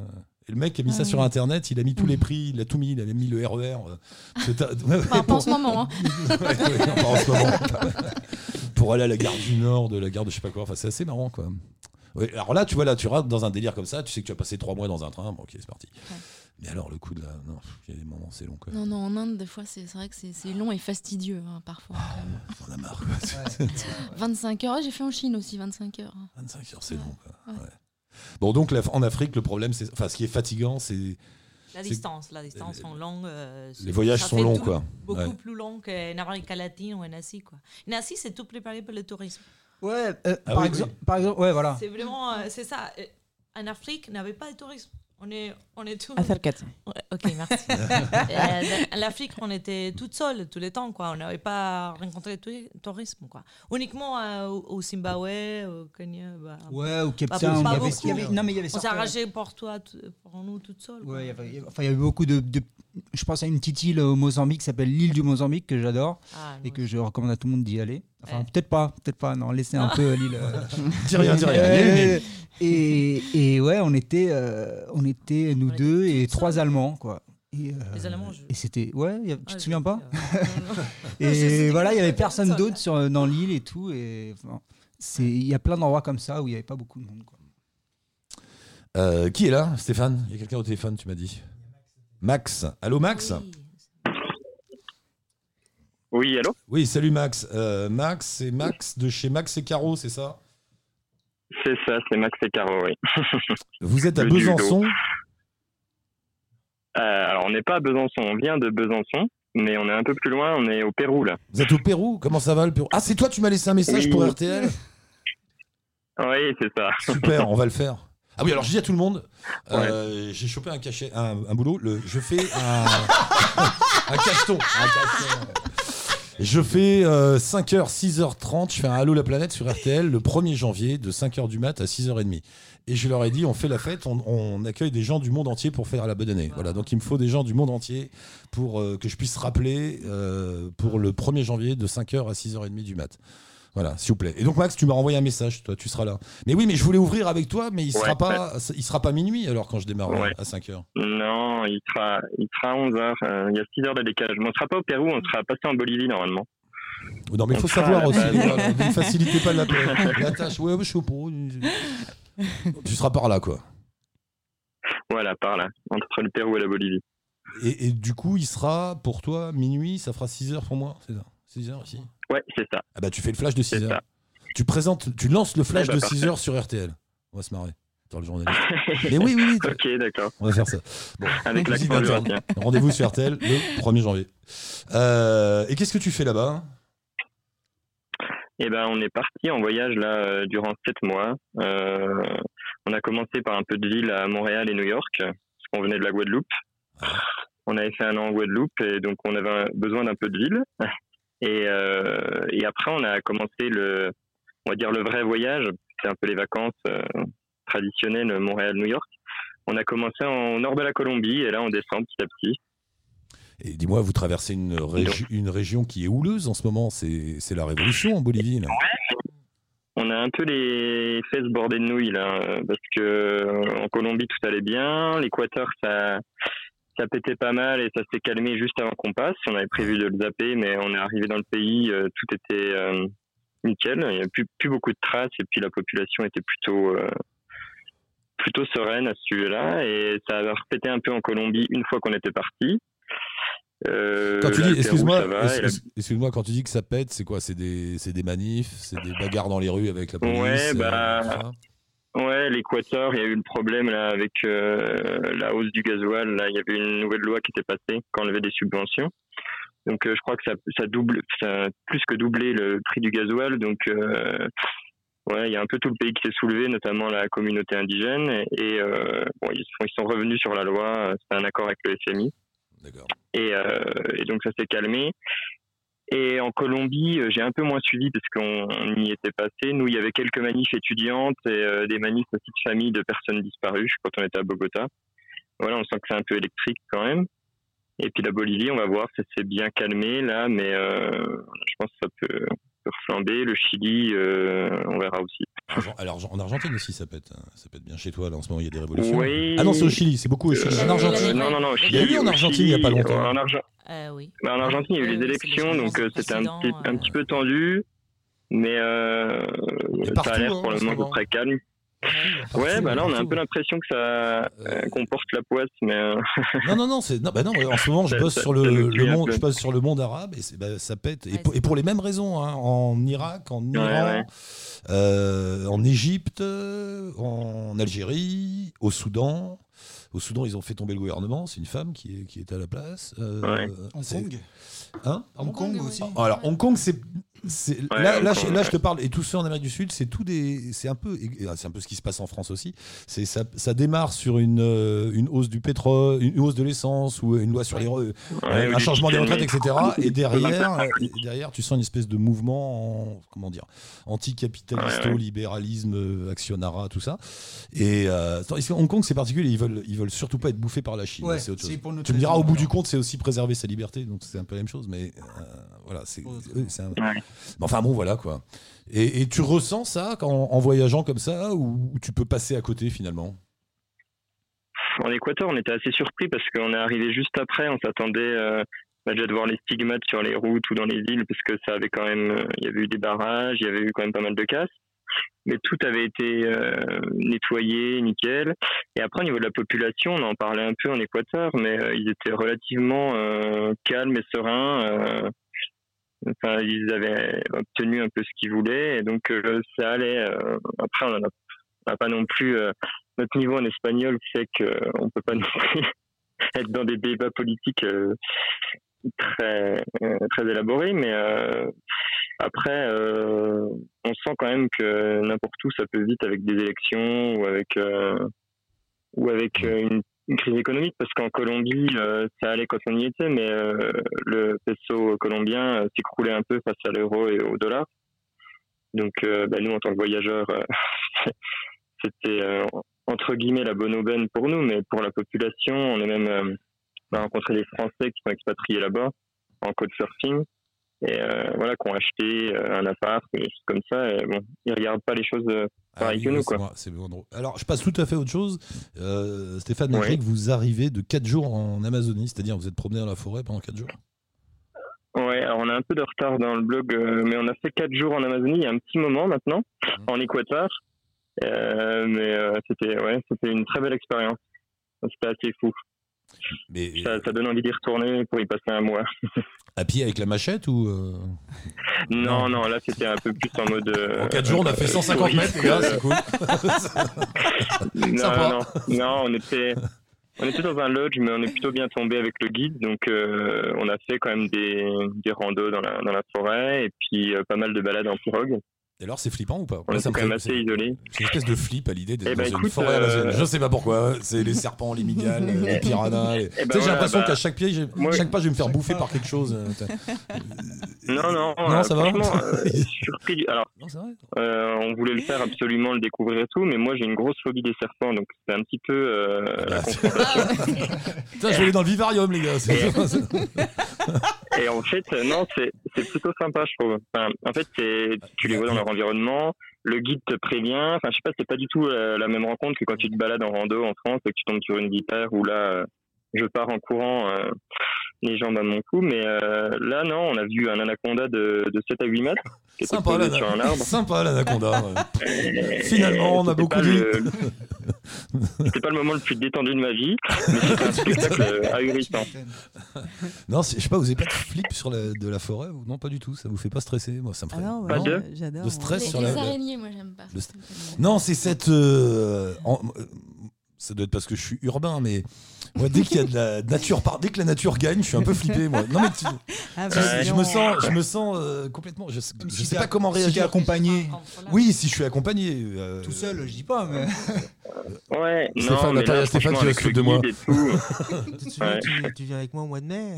Et le mec qui a mis Ah ça oui. sur internet, il a mis tous Mm. les prix, il a tout mis, il avait mis le RER. ouais, ouais. Ouais, ouais, pas en ce moment. pour aller à la gare du Nord, de la gare de je sais pas quoi. Enfin, c'est assez marrant, quoi. Ouais, alors là, tu vois, là, tu rentres dans un délire comme ça, tu sais que tu vas passer trois mois dans un train, bon, ok, c'est parti. Ouais. Mais alors, le coup de la. Non, il y a des moments, c'est long, quoi. Non, non, en Inde, des fois, c'est vrai que c'est long et fastidieux, hein, parfois. On a marre, quoi. Ouais. 25 heures, j'ai fait en Chine aussi, 25 heures. 25 heures, c'est long, quoi. Ouais. Ouais. Bon, donc, la- en Afrique, le problème, c'est. Enfin, ce qui est fatigant, c'est. La distance, la distance sont longues. euh, Les voyages sont longs, quoi. Beaucoup Ouais. plus longs qu'en Amérique latine ou en Asie, quoi. En Asie, c'est tout préparé pour le tourisme. Ouais, euh, Ah par, oui, exemple, par exemple, ouais, voilà. C'est vraiment, euh, c'est ça. Euh, En Afrique, n'avait pas de tourisme. On est, on est tout. Acercate. Ouais, ok, merci. Euh, L'Afrique, on était toute seule tout le temps, quoi. On n'avait pas rencontré de tourisme, quoi. Uniquement euh, au, Zimbabwe, au Kenya. bah, Ouais, au Cape Pas Town, pas il y avait- beaucoup. non mais il y avait On s'est arrangé pour toi, tout- pour nous, toute seule. quoi. Ouais, il y avait, il y avait- enfin, il y avait beaucoup de, de- Je pense à une petite île au Mozambique qui s'appelle l'île du Mozambique que j'adore Ah, et que je recommande à tout le monde d'y aller. Enfin, Ouais. peut-être pas, peut-être pas. Non, laissez un peu l'île. euh, Dis rien, dis rien. Et, et ouais, on était, euh, on était nous On était deux et trois. Allemands, quoi. Et, euh, Les Allemands, je- Et c'était, ouais, a- tu Ah, te je- souviens pas. Et voilà, il y avait personne d'autre sur dans l'île et tout. Et enfin, c'est, il y a plein d'endroits comme ça où il y avait pas beaucoup de monde. Quoi. Euh, qui est là, Stéphane? Il y a quelqu'un au téléphone, tu m'as dit. Max. Allô, Max? Oui, allô? Oui, salut Max. Euh, Max, c'est Max de chez Max et Caro, c'est ça? C'est ça, c'est Max et Caro, oui. Vous êtes à Le judo. Besançon? Euh, alors, on n'est pas à Besançon, on vient de Besançon, mais on est un peu plus loin, on est au Pérou, là. Vous êtes au Pérou? Comment ça va le Pérou? Ah, c'est toi, tu m'as laissé un message Oui. pour RTL Oui, c'est ça. Super, on va le faire. Ah oui, alors je dis à tout le monde, euh, j'ai chopé un cachet, un, un boulot. Le, je fais un, un cacheton. un cacheton. Je fais 5h, 6h30, je fais un Halo la planète sur RTL le 1er janvier de 5h du mat à 6h30. Et je leur ai dit, on fait la fête, on, on accueille des gens du monde entier pour faire la bonne année. Voilà, donc il me faut des gens du monde entier pour euh, que je puisse rappeler euh, pour le 1er janvier de 5h à 6h30 du mat. Voilà, s'il vous plaît. Et donc Max, tu m'as renvoyé un message, toi, tu seras là. Mais oui, mais je voulais ouvrir avec toi, mais il sera Ouais, pas, il sera pas minuit alors quand je démarre Ouais. à 5 h Non, il sera, il sera 11h, il y a 6 heures de décalage. Mais on ne sera pas au Pérou, on sera passé en Bolivie, normalement. Non, mais il faut savoir aussi. voilà, ne facilitez pas la, la tâche. Ouais, je suis au pro. Tu seras par là, quoi. Voilà, par là, entre le Pérou et la Bolivie. Et, et du coup, il sera pour toi minuit, ça fera 6 heures pour moi, c'est ça? 6 heures ici Ouais, c'est ça. Ah bah tu fais le flash de 6 C'est heures. ça. Tu présentes, tu lances le flash Eh bah, de parfait. 6 heures sur RTL. On va se marrer. Dans le journaliste. Mais oui, oui, oui. ok, d'accord. On va faire ça. Bon, Avec. Rendez-vous sur RTL le 1er janvier. Euh, et qu'est-ce que tu fais là-bas Eh ben, on est parti en voyage là euh, durant sept mois. Euh, on a commencé par un peu de ville à Montréal et New York, parce qu'on venait de la Guadeloupe. On avait fait un an en Guadeloupe et donc on avait besoin d'un peu de ville. Et, euh, et après, on a commencé le, on va dire le vrai voyage. C'est un peu les vacances euh, traditionnelles Montréal-New York. On a commencé en nord de la Colombie et là on descend petit à petit. Et dis-moi, vous traversez une, régi- une région qui est houleuse en ce moment. C'est la révolution en Bolivie. Là. On a un peu les fesses bordées de nouilles là, parce que euh, en Colombie tout allait bien, l'Équateur ça ça pétait pas mal et ça s'est calmé juste avant qu'on passe. On avait prévu de le zapper, mais on est arrivé dans le pays, euh, tout était euh, nickel. Il n'y avait plus, plus beaucoup de traces et puis la population était plutôt euh, plutôt sereine à ce sujet-là et ça a repété un peu en Colombie une fois qu'on était parti. Quand tu dis, excuse-moi, excuse-moi, quand tu dis que ça pète, c'est quoi? C'est des, des manifs, c'est des bagarres dans les rues avec la police. Ouais, bah, Ouais, l'Équateur, il y a eu le problème là avec euh, la hausse du gasoil. Là, il y avait une nouvelle loi qui était passée quand on avait des subventions. Donc, euh, je crois que ça, ça double, ça a plus que doublé le prix du gasoil. Donc, euh, ouais, il y a un peu tout le pays qui s'est soulevé, notamment la communauté indigène. Et euh, bon, ils sont, ils sont revenus sur la loi. C'est un accord avec le FMI. D'accord. Et, euh, et donc ça s'est calmé. Et en Colombie, euh, j'ai un peu moins suivi parce qu'on on y était passé. Nous, il y avait quelques manifs étudiantes et euh, des manifs aussi de familles de personnes disparues quand on était à Bogota. Voilà, on sent que c'est un peu électrique quand même. Et puis la Bolivie, on va voir, ça s'est bien calmé là, mais euh, je pense que ça peut, peut reflamber. Le Chili, on verra aussi. Alors, en Argentine aussi, ça pète. hein. Ça pète bien chez toi, là, en ce moment, il y a des révolutions. Oui. Ah non, c'est au Chili, c'est beaucoup au Chili. Euh, en Argentine. non, non, non, au Il y a Chili, eu en Argentine il n'y a pas Chili, longtemps. En, Euh, oui. Bah, en Argentine, il y a eu les les élections, donc euh, c'était un petit, un euh, petit peu tendu, mais euh, ça a l'air hein, pour le moment moment. très calme. Ouais, bah là, on a un peu l'impression que ça euh, Euh, comporte la poisse, mais euh, Non, non, non, c'est non, bah non, en ce moment, je bosse ça- sur le, monde, je bosse sur le monde arabe et c'est- bah, ça pète. Et, pour, c'est- et pour les mêmes raisons, hein, en Irak, en Iran, ouais. euh, en Égypte, euh, en Algérie, au Soudan. Au Soudan, ils ont fait tomber le gouvernement. C'est une femme qui est, qui est à la place. Euh, Ouais. Hong Kong? Hein? Hong Kong aussi. alors Hong Kong, c'est- Ouais, là, je, là, ouais. je te parle et tous ceux en Amérique du Sud, c'est tout des, c'est un peu, et c'est un peu ce qui se passe en France aussi. C'est ça, ça démarre sur une euh, une hausse du pétrole, une hausse de l'essence ou une loi sur les ouais, un changement des retraites, etc. Et derrière, euh, et derrière, tu sens une espèce de mouvement, en, comment dire, anticapitalisto-libéralisme, euh, actionnariat, tout ça. Et euh, Hong Kong, c'est particulier. Ils veulent, ils veulent surtout pas être bouffés par la Chine. Ouais, c'est autre chose. pour Tu me diras, au bout du compte, c'est aussi préserver sa liberté, donc c'est un peu la même chose. Mais euh, voilà, c'est, un-. Mais enfin bon, voilà quoi. Et, tu ressens ça quand, en voyageant comme ça, ou, tu peux passer à côté finalement? En Équateur, on était assez surpris parce qu'on est arrivé juste après. On s'attendait euh, bah, déjà de voir les stigmates sur les routes ou dans les villes parce que ça avait quand même, euh, il y avait eu des barrages, il y avait eu quand même pas mal de casses. mais tout avait été euh, nettoyé, nickel. Et après, au niveau de la population, on en parlait un peu en Équateur, mais ils étaient relativement calmes et sereins. Ils avaient obtenu un peu ce qu'ils voulaient, et donc euh, ça allait. euh, après, on n'a pas non plus euh, notre niveau en espagnol fait qu'on peut pas non plus être dans des débats politiques très très élaborés, mais après, on sent quand même que n'importe où ça peut vite avec des élections ou avec ou avec une, une crise économique, parce qu'en Colombie, euh, ça allait quand on y était, mais euh, le peso colombien euh, s'écroulait un peu face à l'euro et au dollar. Donc, bah, nous, en tant que voyageurs, c'était entre guillemets la bonne aubaine pour nous, mais pour la population, on a même a rencontré des Français qui sont expatriés là-bas en code surfing et euh, voilà, qui ont acheté euh, un appart, des choses comme ça. Et bon, ils regardent pas les choses euh, pareil oui, que nous, quoi. c'est bon. Alors, je passe tout à fait à autre chose. Euh, Stéphane Oui. Vous arrivez de 4 jours en Amazonie, c'est-à-dire vous êtes promené dans la forêt pendant 4 jours? Ouais, alors on a un peu de retard dans le blog, mais on a fait quatre jours en Amazonie il y a un petit moment maintenant, Mhm. en Équateur. Euh, mais c'était ouais, c'était une très belle expérience. C'était assez fou. Mais Ça, ça donne envie d'y retourner pour y passer un mois. à pied avec la machette ou. euh, Non, non, là c'était un peu plus en mode. euh, En 4 jours, on a fait 150 mètres, les gars, c'est cool. Non, Sympa. non, non, on était, on était dans un lodge, mais on est plutôt bien tombé avec le guide, donc euh, on a fait quand même des, des randos dans la, dans la forêt et puis euh, pas mal de balades en pirogue. Et alors, c'est flippant ou pas? On me quand même assez isolés. C'est une espèce de flip à l'idée d'être Eh dans ben, une écoute, forêt euh. Je sais pas pourquoi. C'est les serpents, les migales, les piranhas. les- Eh ben tu sais, j'ai l'impression bah, qu'à chaque pied, moi- chaque pas, je vais me faire bouffer pas. par quelque chose. euh, Non, non, Non, euh, ça va? euh, surpris. du- Alors, Non, c'est vrai. euh, on voulait le faire absolument, le découvrir et tout, mais moi j'ai une grosse phobie des serpents, donc c'est un petit peu euh, Ah, la bah, confrontation. Putain, je vais aller dans le vivarium, les gars. Et en fait, euh, non, c'est c'est plutôt sympa, je trouve. En fait, tu les vois dans leur environnement, le guide te prévient. Enfin, je sais pas, c'est pas du tout euh, la même rencontre que quand tu te balades en rando en France et que tu tombes sur une vipère où là, euh, je pars en courant, euh, les jambes à mon cou. Mais là, non, on a vu un anaconda de, de 7 à 8 mètres qui était Sympa, posé sur un l'ana- arbre. Sympa, l'anaconda. ouais. Finalement, on a beaucoup dit. le- C'était pas le moment le plus détendu de ma vie, mais c'était un spectacle euh, ahurissant. Non, je sais pas, vous avez pas de flip sur la, de la forêt ou- Non, pas du tout. Ça vous fait pas stresser Moi, ça me Ah ferait. non, Pas de- j'adore. de stress Les, sur les la- araignées, moi j'aime pas. le- fait. Non, c'est cette. euh, en- euh, ça doit être parce que je suis urbain, mais moi, dès qu'il y a de la nature, par, dès que la nature gagne, je suis un peu flippé, moi. Non, mais tu- Ah, je, bah, je non. me sens, je me sens euh, complètement. Je, je si sais pas comment si réagir. accompagné Oui, si je suis accompagné. euh, tout seul, je dis pas, mais Ouais, Stéphane, non, mais là, Stéphane franchement, qui va avec se le foutre de moi. Tu te souviens, Ouais. tu, tu viens avec moi au mois de mai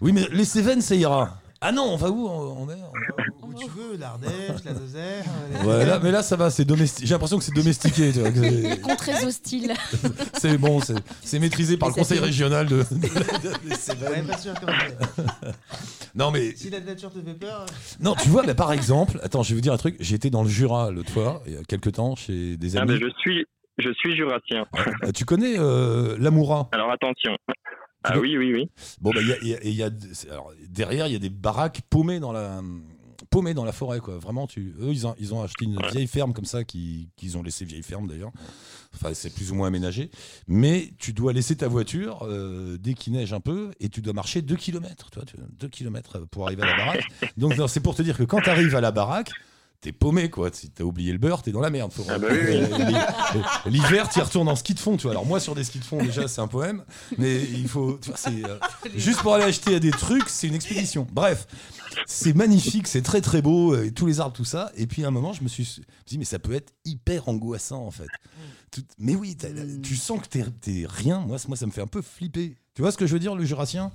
Oui, mais les Cévennes, ça ira. Ah non, on va où en en mer Où tu veux, l'Ardèche, la Lozère. les- Ouais, là, mais là, ça va, c'est domestiqué. J'ai l'impression que c'est domestiqué. tu vois, que c'est- très hostiles. C'est bon, c'est c'est maîtrisé par le Mais ça conseil fait- régional de, de- des Ouais, Cévennes. pas sûr quand même. Non, mais Si la nature te fait peur. non, tu vois, là, par exemple, attends, je vais vous dire un truc. J'étais dans le Jura l'autre fois, il y a quelques temps, chez des Ah, amis. ben, je suis, je suis jurassien. Euh, Tu connais euh, l'Amoura? Alors attention. Ah oui, oui, oui. Bon, bah, il y a, y a- y alors, derrière, il y a des baraques paumées dans la paumées dans la forêt, quoi. Vraiment, tu, eux, ils ont, ils ont acheté une vieille ferme comme ça, qui- qu'ils ont laissé vieille ferme d'ailleurs. Enfin, c'est plus ou moins aménagé. Mais tu dois laisser ta voiture euh, dès qu'il neige un peu et tu dois marcher 2 km, toi, 2 km pour arriver à la baraque. Donc, c'est pour te dire que quand tu arrives à la baraque, T'es paumé quoi, si t'as oublié le beurre, t'es dans la merde. Faut- Ah bah oui, oui. Euh, L'hiver, t'y retournes en ski de fond, tu vois. Alors moi sur des skis de fond déjà c'est un poème, mais il faut, tu vois, c'est euh, juste pour aller acheter des trucs, c'est une expédition. Bref, c'est magnifique, c'est très très beau, euh, tous les arbres, tout ça. Et puis à un moment, je me suis je me suis dit mais ça peut être hyper angoissant en fait. Tout- mais oui, tu sens que t'es t'es rien. Moi, moi ça me fait un peu flipper. Tu vois ce que je veux dire, le Jurassien?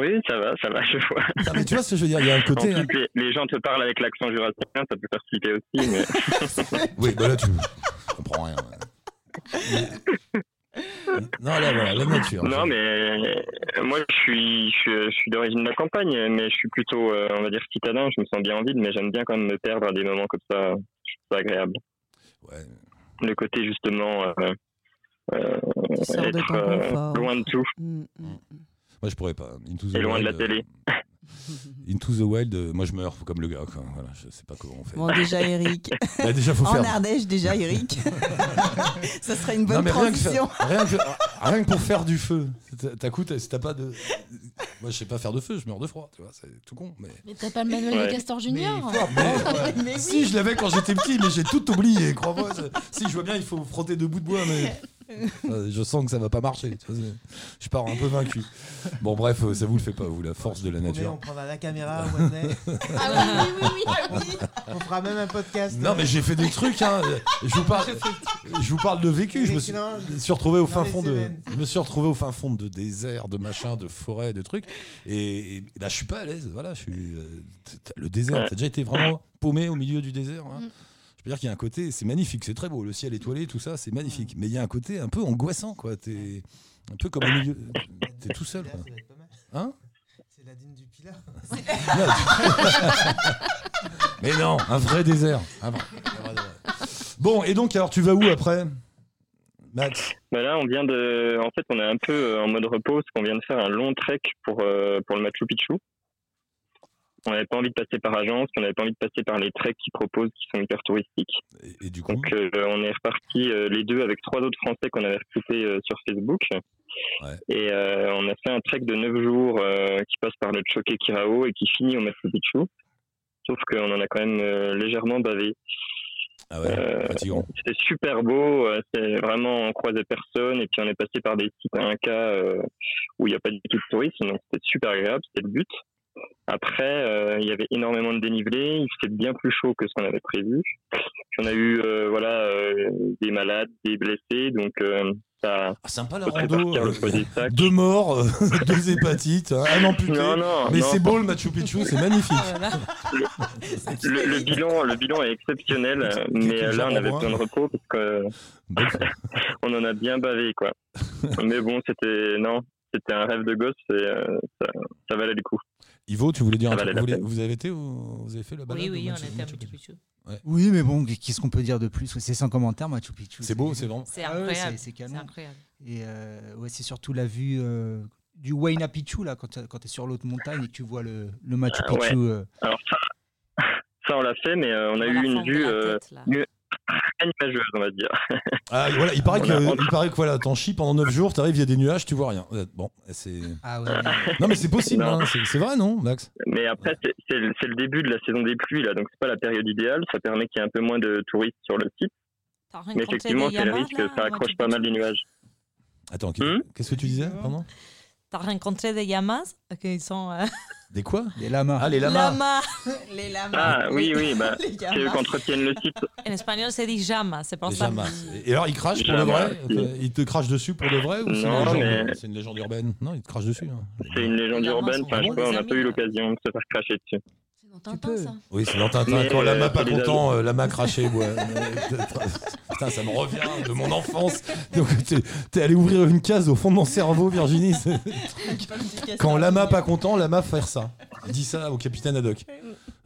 Oui, ça va, ça va, je vois. Non, mais tu vois ce que je veux dire Il y a un En côté. hein. plus, les, les gens te parlent avec l'accent jurassien, ça peut faire flipper aussi, mais Oui, bah là tu je comprends rien. Mais- Non, là voilà, la nature. non, mais moi je suis, je suis, je suis d'origine de la campagne, mais je suis plutôt, euh, on va dire, citadin. Je me sens bien en ville, mais j'aime bien quand même me perdre à des moments comme ça. C'est agréable. Ouais. Le côté justement euh, euh, de être euh, loin de tout. Mm, mm. Moi je pourrais pas. Into the Et loin de la Wild, euh, télé. Into the Wild, euh, moi je meurs comme le gars. Quoi. Voilà, je sais pas comment on fait. Bon, déjà, Eric. Bah, déjà, faut en faire. Ardèche, déjà, Eric. ça serait une Non, bonne rien que, transition. faire- rien, que, rien que pour faire du feu. T'as- coup, t'as- si t'as pas de. Moi, je sais pas faire de feu, je meurs de froid, tu vois, c'est tout con. Mais... Mais t'as pas le manuel Ouais. de Castor Junior Mais Si, je l'avais quand j'étais petit, mais j'ai tout oublié, crois-moi. Si, je vois bien, il faut frotter deux bouts de bois, mais. Euh, je sens que ça va pas marcher. tu vois, c'est- Je pars un peu vaincu. Bon, bref, euh, ça vous le fait pas, vous, la force de la nature. on prendra la caméra au mai. Ah oui, oui, oui, oui. On fera même un podcast. Non, mais j'ai fait des trucs, hein. Je vous parle, je vous parle de vécu. Je me suis, retrouvé au fin fond de, je me suis retrouvé au fin fond de désert, de machin, de forêt, de trucs. Et, et là, je suis pas à l'aise. Voilà, je suis euh, le désert. T'as déjà été vraiment paumé au milieu du désert. hein Mm. Je peux dire qu'il y a un côté, c'est magnifique, c'est très beau. Le ciel étoilé, tout ça, c'est magnifique. Mais il y a un côté un peu angoissant, quoi. T'es un peu comme au milieu. T'es tout seul, quoi. Hein? C'est la dîne du Pilat. Mais non, un vrai désert. Un vrai- un vrai désert. Bon, et donc, alors, tu vas où après, Max? Bah là, on vient de. En fait, on est un peu euh, en mode repos parce qu'on vient de faire un long trek pour, euh, pour le Machu Picchu. On n'avait pas envie de passer par agence, on n'avait pas envie de passer par les treks qu'ils proposent qui sont hyper touristiques. et, et du coup, Donc, euh, on est reparti euh, les deux avec trois autres Français qu'on avait recrutés euh, sur Facebook. Ouais. Et euh, on a fait un trek de 9 jours euh, qui passe par le Choqué Kirao et qui finit au Machu Picchu. Sauf qu'on en a quand même euh, légèrement bavé. ah ouais, Euh. C'était super beau, euh, c'est vraiment on croisait personne et puis on est passé par des sites à un cas où il n'y a pas du tout de tourisme, donc c'était super agréable, c'était le but. Après, euh, il y avait énormément de dénivelé, il faisait bien plus chaud que ce qu'on avait prévu. On a eu euh, voilà euh, des malades, des blessés, donc euh, ça Ah, sympa la rando. Deux morts, euh, deux hépatites, hein, un amputé. Non non, Mais c'est beau le Machu Picchu, c'est magnifique. le, le bilan, le bilan est exceptionnel, mais là on avait besoin de repos parce que on en a bien bavé quoi. Mais bon, c'était non, c'était un rêve de gosse et euh, ça, ça valait le coup. Ivo, tu voulais dire un Ça truc vous, avez été vous avez fait la balade Oui, oui, on était à Machu Picchu. Oui, mais bon, qu'est-ce qu'on peut dire de plus? C'est sans commentaire, Machu Picchu. C'est beau, c'est vraiment. C'est Ah incroyable. c'est- c'est c'est canon. incroyable. Et euh, ouais, c'est surtout la vue euh, du Huayna Picchu, là, quand tu es sur l'autre montagne et que tu vois le, le Machu Ah ouais. Picchu. euh, Alors ça, ça on l'a fait, mais euh, on a eu une vue euh, tête. nuageuse, on va dire. Ah, voilà, il paraît que, il paraît que voilà, t'en chies pendant 9 jours, t'arrives, il y a des nuages, tu vois rien. Bon, c'est. Ah ouais. Non, mais c'est possible, hein, c'est vrai, non, Max? Mais après, c'est c'est le début de la saison des pluies, là, donc c'est pas la période idéale. Ça permet qu'il y ait un peu moins de touristes sur le site. Mais effectivement, des c'est le risque, là, ça accroche pas mal les nuages. Attends, Hmm qu'est-ce que tu disais Pardon? T'as rencontré des Yamas qui sont. euh, Des quoi? Des lamas. Ah, les lamas. Les lamas. Ah oui, oui, bah, Les c'est eux qui entretiennent le site. En espagnol, c'est dit Llama. C'est pour Les ça. Et alors, ils crachent pour le Lamas, vrai? Ils te crachent dessus pour le vrai ou c'est une, Non, légende- mais- c'est une légende urbaine? Non, ils te crachent dessus. hein. C'est une légende urbaine. Enfin, je sais pas, on n'a pas eu l'occasion de se faire cracher dessus. Tintin, ça. Oui, c'est dans Tintin. Mais, Quand Lama euh, pas c'est les content, euh, Lama craché. Ouais. Putain, ça me revient de mon enfance. Donc, t'es- allé ouvrir une case au fond de mon cerveau, Virginie. Quand Lama pas content, Lama faire ça. Dis ça au capitaine Haddock.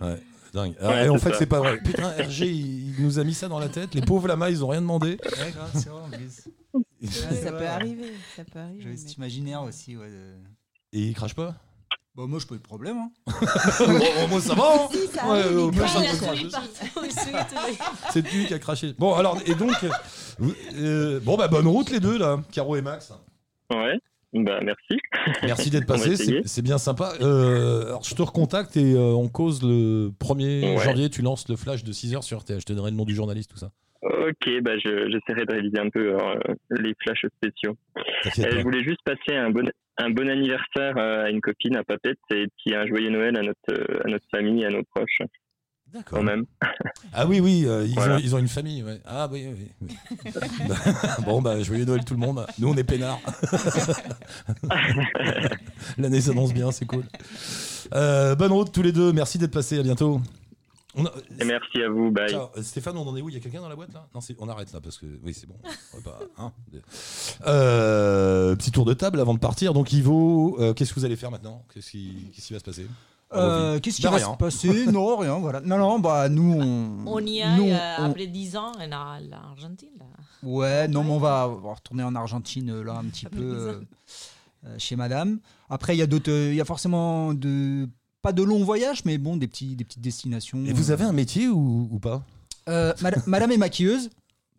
Ouais. Dingue. Ouais, et en fait, c'est pas vrai. Putain, RG, il, il nous a mis ça dans la tête. Les pauvres lamas, ils ont rien demandé. Ouais, grave, c'est vrai en plus. Ouais, ça peut arriver. Ça peut arriver. J'avais mais- cet imaginaire aussi. Ouais, de- Et ils crachent pas? Bah, moi, je pas eu de problème. Hein. Bon, Moi, ça va. hein Si, ça Ouais, ça C'est lui qui a craché. Bon, alors, et donc, euh, bon, bah, bonne route les deux, là, Caro et Max. Ouais, bah merci. Merci d'être passé, c'est bien sympa. Euh, alors, je te recontacte et euh, on cause le 1er Ouais. janvier, tu lances le flash de 6h sur RTL. Je te donnerai le nom du journaliste, tout ça. Ok, bah je- j'essaierai de réaliser un peu euh, les flashs spéciaux. Euh, je voulais juste passer un bon, un bon anniversaire euh, à une copine, à Papette, et puis un joyeux Noël à notre, euh, à notre famille, à nos proches, D'accord. quand même. Ah oui, oui, euh, ils, Voilà. ont, ils ont une famille. Ouais. Ah oui, oui. oui. Bon, bah, joyeux Noël tout le monde. Nous, on est peinards. L'année s'annonce bien, c'est cool. Euh, bonne route tous les deux. Merci d'être passés. À bientôt. On a- Et merci à vous, bye. Stéphane, on en est où? Il y a quelqu'un dans la boîte là? Non, on arrête là parce que oui, c'est bon. On va pas- hein. Euh, petit tour de table avant de partir. Donc, Ivo, euh, qu'est-ce que vous allez faire maintenant? Qu'est-ce qui, va se passer? Euh, Qu'est-ce qui Bah, va rien. se passer? Non, rien. Voilà. Non, non, bah nous on. On y a nous, euh, on- après 10 ans en Ar- l'Argentine. là. Ouais, non, mais on va, on va retourner en Argentine là un petit peu chez Madame. Après, il y a d'autres, il y a forcément de pas de longs voyages, mais bon, des, petits, des petites destinations. Et vous avez un métier ou, ou pas? Euh, madame, madame est maquilleuse.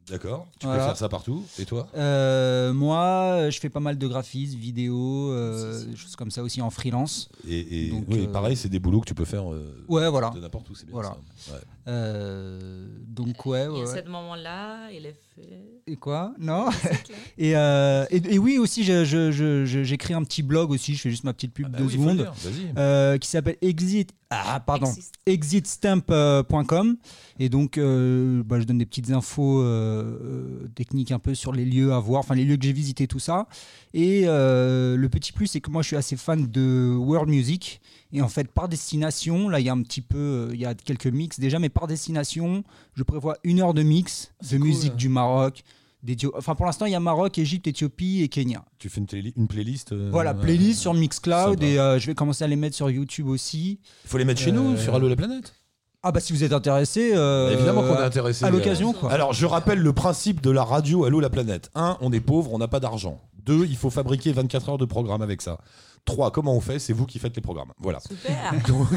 D'accord. Tu Voilà. peux faire ça partout. Et toi? Euh, moi, je fais pas mal de graphisme, vidéo, euh, des choses comme ça aussi en freelance. Et, et- Donc, oui, euh, pareil, c'est des boulots que tu peux faire euh, Ouais, voilà. de n'importe où. C'est bien Voilà. ça. Ouais. Euh, donc ouais, Et ouais, à ouais. ce moment-là, il est fait. Et quoi? Non et, euh, et, et oui, aussi, je- je- je- je- j'écris un petit blog aussi, je fais juste ma petite pub Ah bah de oui, faut le secondes, euh, qui s'appelle Exit. Ah, pardon. Exitstamp.com et donc euh, bah, je donne des petites infos euh, euh, techniques un peu sur les lieux à voir, enfin les lieux que j'ai visités, tout ça. Et euh, le petit plus, c'est que moi je suis assez fan de world music et en fait par destination, là il y a un petit peu, euh, il y a quelques mix déjà, mais par destination, je prévois une heure de mix de cool. musique du Maroc. Enfin, pour l'instant, il y a Maroc, Égypte, Éthiopie et Kenya. Tu fais une, télé- une playlist euh, Voilà, playlist sur Mixcloud et euh, je vais commencer à les mettre sur YouTube aussi. Il faut les mettre chez nous, Euh, sur Allo la planète. Ah bah si vous êtes intéressé, euh, Évidemment qu'on est intéressé. à euh, l'occasion quoi. Alors, je rappelle le principe de la radio Allo la planète. 1. On est pauvre, on n'a pas d'argent. 2. Il faut fabriquer 24 heures de programme avec ça. 3. Comment on fait C'est vous qui faites les programmes. Voilà. Super. Donc,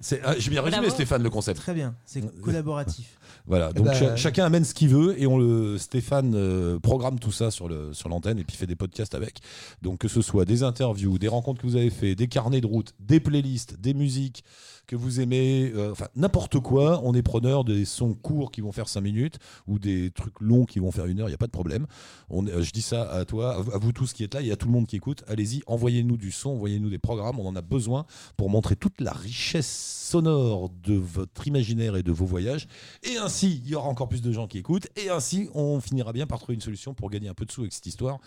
c'est- ah, J'ai bien résumé, Bravo. Stéphane, le concept. Très bien, c'est collaboratif. Voilà, Eh donc ben, cha- chacun amène ce qu'il veut et on le Stéphane euh, programme tout ça sur le sur l'antenne et puis fait des podcasts avec. Donc que ce soit des interviews, des rencontres que vous avez fait, des carnets de route, des playlists, des musiques que vous aimez, euh, enfin n'importe quoi, on est preneur des sons courts qui vont faire 5 minutes ou des trucs longs qui vont faire une heure, il y a pas de problème. On, euh, je dis ça à toi, à vous- tous qui êtes là et à tout le monde qui écoute. Allez-y, envoyez-nous du son, envoyez-nous des programmes, on en a besoin pour montrer toute la richesse sonore de votre imaginaire et de vos voyages. Et ainsi, il y aura encore plus de gens qui écoutent. Et ainsi, on finira bien par trouver une solution pour gagner un peu de sous avec cette histoire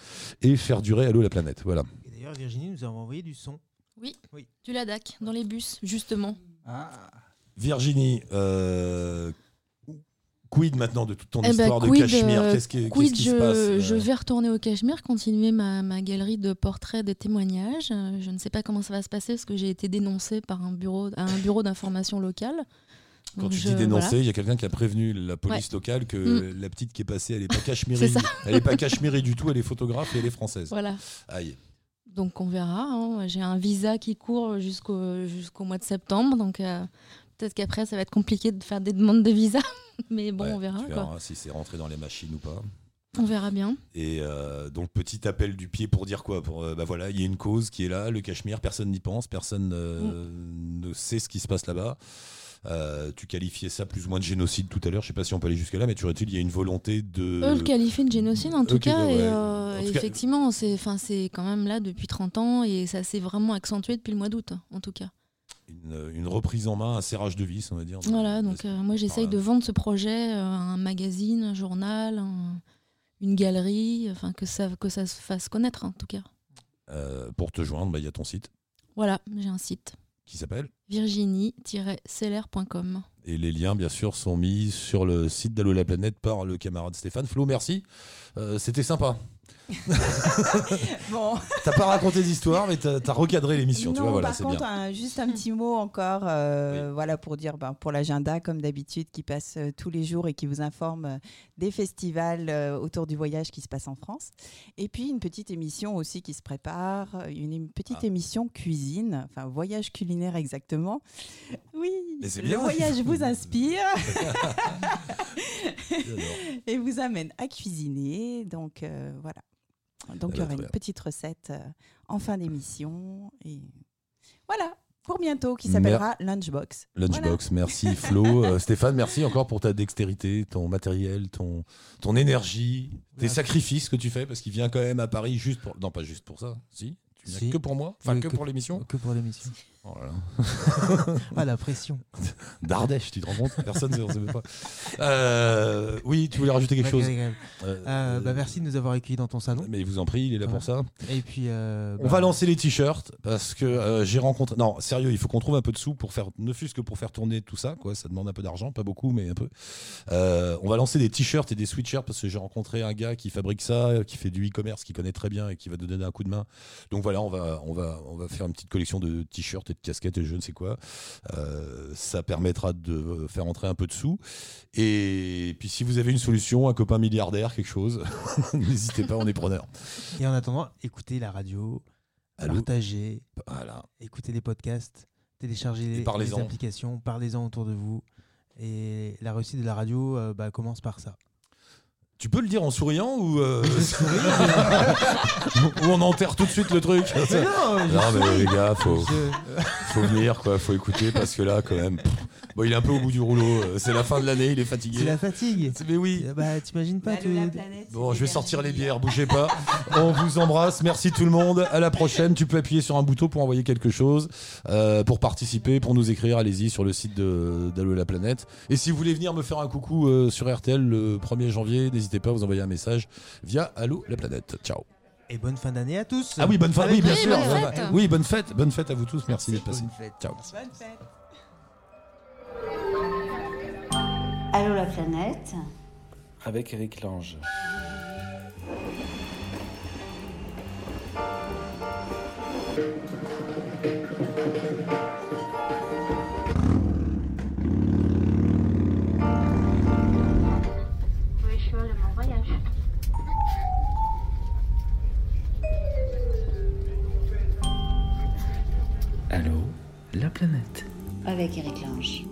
et faire durer Allo la planète. Voilà. Et d'ailleurs, Virginie nous a envoyé du son. Oui, Oui. du Ladac, dans les bus, justement. Ah. Virginie, euh, quid maintenant de toute ton Eh ben, histoire quid, de Cachemire euh, Qu'est-ce qui, Quid, qui je, se passe euh je vais retourner au Cachemire, continuer ma, ma galerie de portraits, de témoignages. Je ne sais pas comment ça va se passer parce que j'ai été dénoncée par un bureau, un bureau d'information locale. Quand Donc tu je- dis dénoncer, il voilà. y a quelqu'un qui a prévenu la police locale que Mm. la petite qui est passée, elle est pas C'est cachemiri. ça. elle est pas cachemiri du tout, elle est photographe et elle est française. Voilà. Aïe. Donc on verra. hein. J'ai un visa qui court jusqu'au jusqu'au mois de septembre. Donc euh, peut-être qu'après, ça va être compliqué de faire des demandes de visa. Mais bon, Ouais, on verra. Tu quoi. verras si c'est rentré dans les machines ou pas. On verra bien. Et euh, donc petit appel du pied pour dire quoi? Pour euh, bah voilà, il y a une cause qui est là, le Cachemire, personne n'y pense, personne Mm. ne sait ce qui se passe là-bas. Euh, tu qualifiais ça plus ou moins de génocide tout à l'heure. Je sais pas si on peut aller jusque là, mais tu aurais dit il y a une volonté de. Eux le qualifient de génocide en tout ok, cas. ouais, et ouais. euh, En tout cas- effectivement, c'est enfin, c'est quand même là depuis 30 ans et ça s'est vraiment accentué depuis le mois d'août en tout cas. Une, une reprise en main, un serrage de vis, on va dire. Voilà, donc euh, moi j'essaye de vendre ce projet à un magazine, un journal, un- une galerie, enfin que ça, que ça se fasse connaître en tout cas. Euh, pour te joindre, bah, il y a ton site Voilà, j'ai un site qui s'appelle. virginie-seller.com. Et les liens, bien sûr, sont mis sur le site d'Allo la planète par le camarade Stéphane. Flo, merci. Euh, C'était sympa. Bon. T'as pas raconté d'histoire, mais t'as as recadré l'émission. Tu Non, vois, voilà, par contre, bien. un- juste un petit mot encore, euh, voilà pour dire ben, pour l'agenda comme d'habitude qui passe euh, tous les jours et qui vous informe euh, des festivals autour du voyage qui se passe en France. Et puis une petite émission aussi qui se prépare, une, une petite Ah. émission cuisine, enfin voyage culinaire exactement. Oui, Mais le bien. voyage vous inspire et vous amène à cuisiner. Donc voilà. Donc il y aura une petite recette euh, en fin d'émission. Et voilà, pour bientôt, qui s'appellera Lunchbox. Lunchbox, merci Flo. Euh, Stéphane, merci encore pour ta dextérité, ton matériel, ton, ton énergie, tes Ouais. sacrifices que tu fais, parce qu'il vient quand même à Paris juste pour... Non, pas juste pour ça, si Tu viens Si. que pour moi Enfin, Oui, que, que- pour l'émission Que pour l'émission. Oh là là. Ah, la pression. D'Ardèche, tu te rends compte Personne ne sait même pas. Euh, oui, tu voulais rajouter quelque chose. Euh, Euh, bah, merci de nous avoir accueillis dans ton salon. Mais il vous en prie, il est là pour ça. Et puis. euh, On bah, va lancer les t-shirts parce que j'ai rencontré. Non, sérieux, il faut qu'on trouve un peu de sous pour faire, ne fût-ce que pour faire tourner tout ça. Quoi, ça demande un peu d'argent, pas beaucoup, mais un peu. On va lancer des t-shirts et des sweatshirts parce que j'ai rencontré un gars qui fabrique ça, qui fait du e-commerce, qui connaît très bien et qui va nous donner un coup de main. Donc voilà, on va, on va, on va faire une petite collection de t-shirts et de casquettes et je ne sais quoi. Euh, ça permettra de faire entrer un peu de sous. Et puis si vous avez une solution, un copain milliardaire, quelque chose, n'hésitez pas, on est preneur. Et en attendant, écoutez la radio, Allô partagez, Voilà. écoutez les podcasts, téléchargez les applications, parlez-en autour de vous. Et la réussite de la radio euh, bah, commence par ça. Tu peux le dire en souriant ou, euh, ou on enterre tout de suite le truc? Mais non, mais les gars, faut, faut venir, quoi, faut écouter parce que là, quand même, pff, bon, il est un peu au bout du rouleau. euh, C'est la fin de l'année, il est fatigué. C'est la fatigue. Mais oui. Bah, t'imagines pas. Tu- la planète, Bon, je vais sortir les bières, bougez pas. On vous embrasse, merci tout le monde. À la prochaine. Tu peux appuyer sur un bouton pour envoyer quelque chose, euh, pour participer, pour nous écrire. Allez-y sur le site de- d'Allo la planète. Et si vous voulez venir me faire un coucou euh, sur RTL le 1er janvier, n'hésitez pas à vous envoyer un message via Allo la planète. Ciao. Et bonne fin d'année à tous. Ah oui, bonne fin, oui, bien Oui, sûr. bonne fête. Oui, bonne fête, bonne fête à vous tous. Merci d'être passés. Bonne fête. Ciao. Bonne fête. Allô la planète avec Eric Lange. La planète. Avec Eric Lange.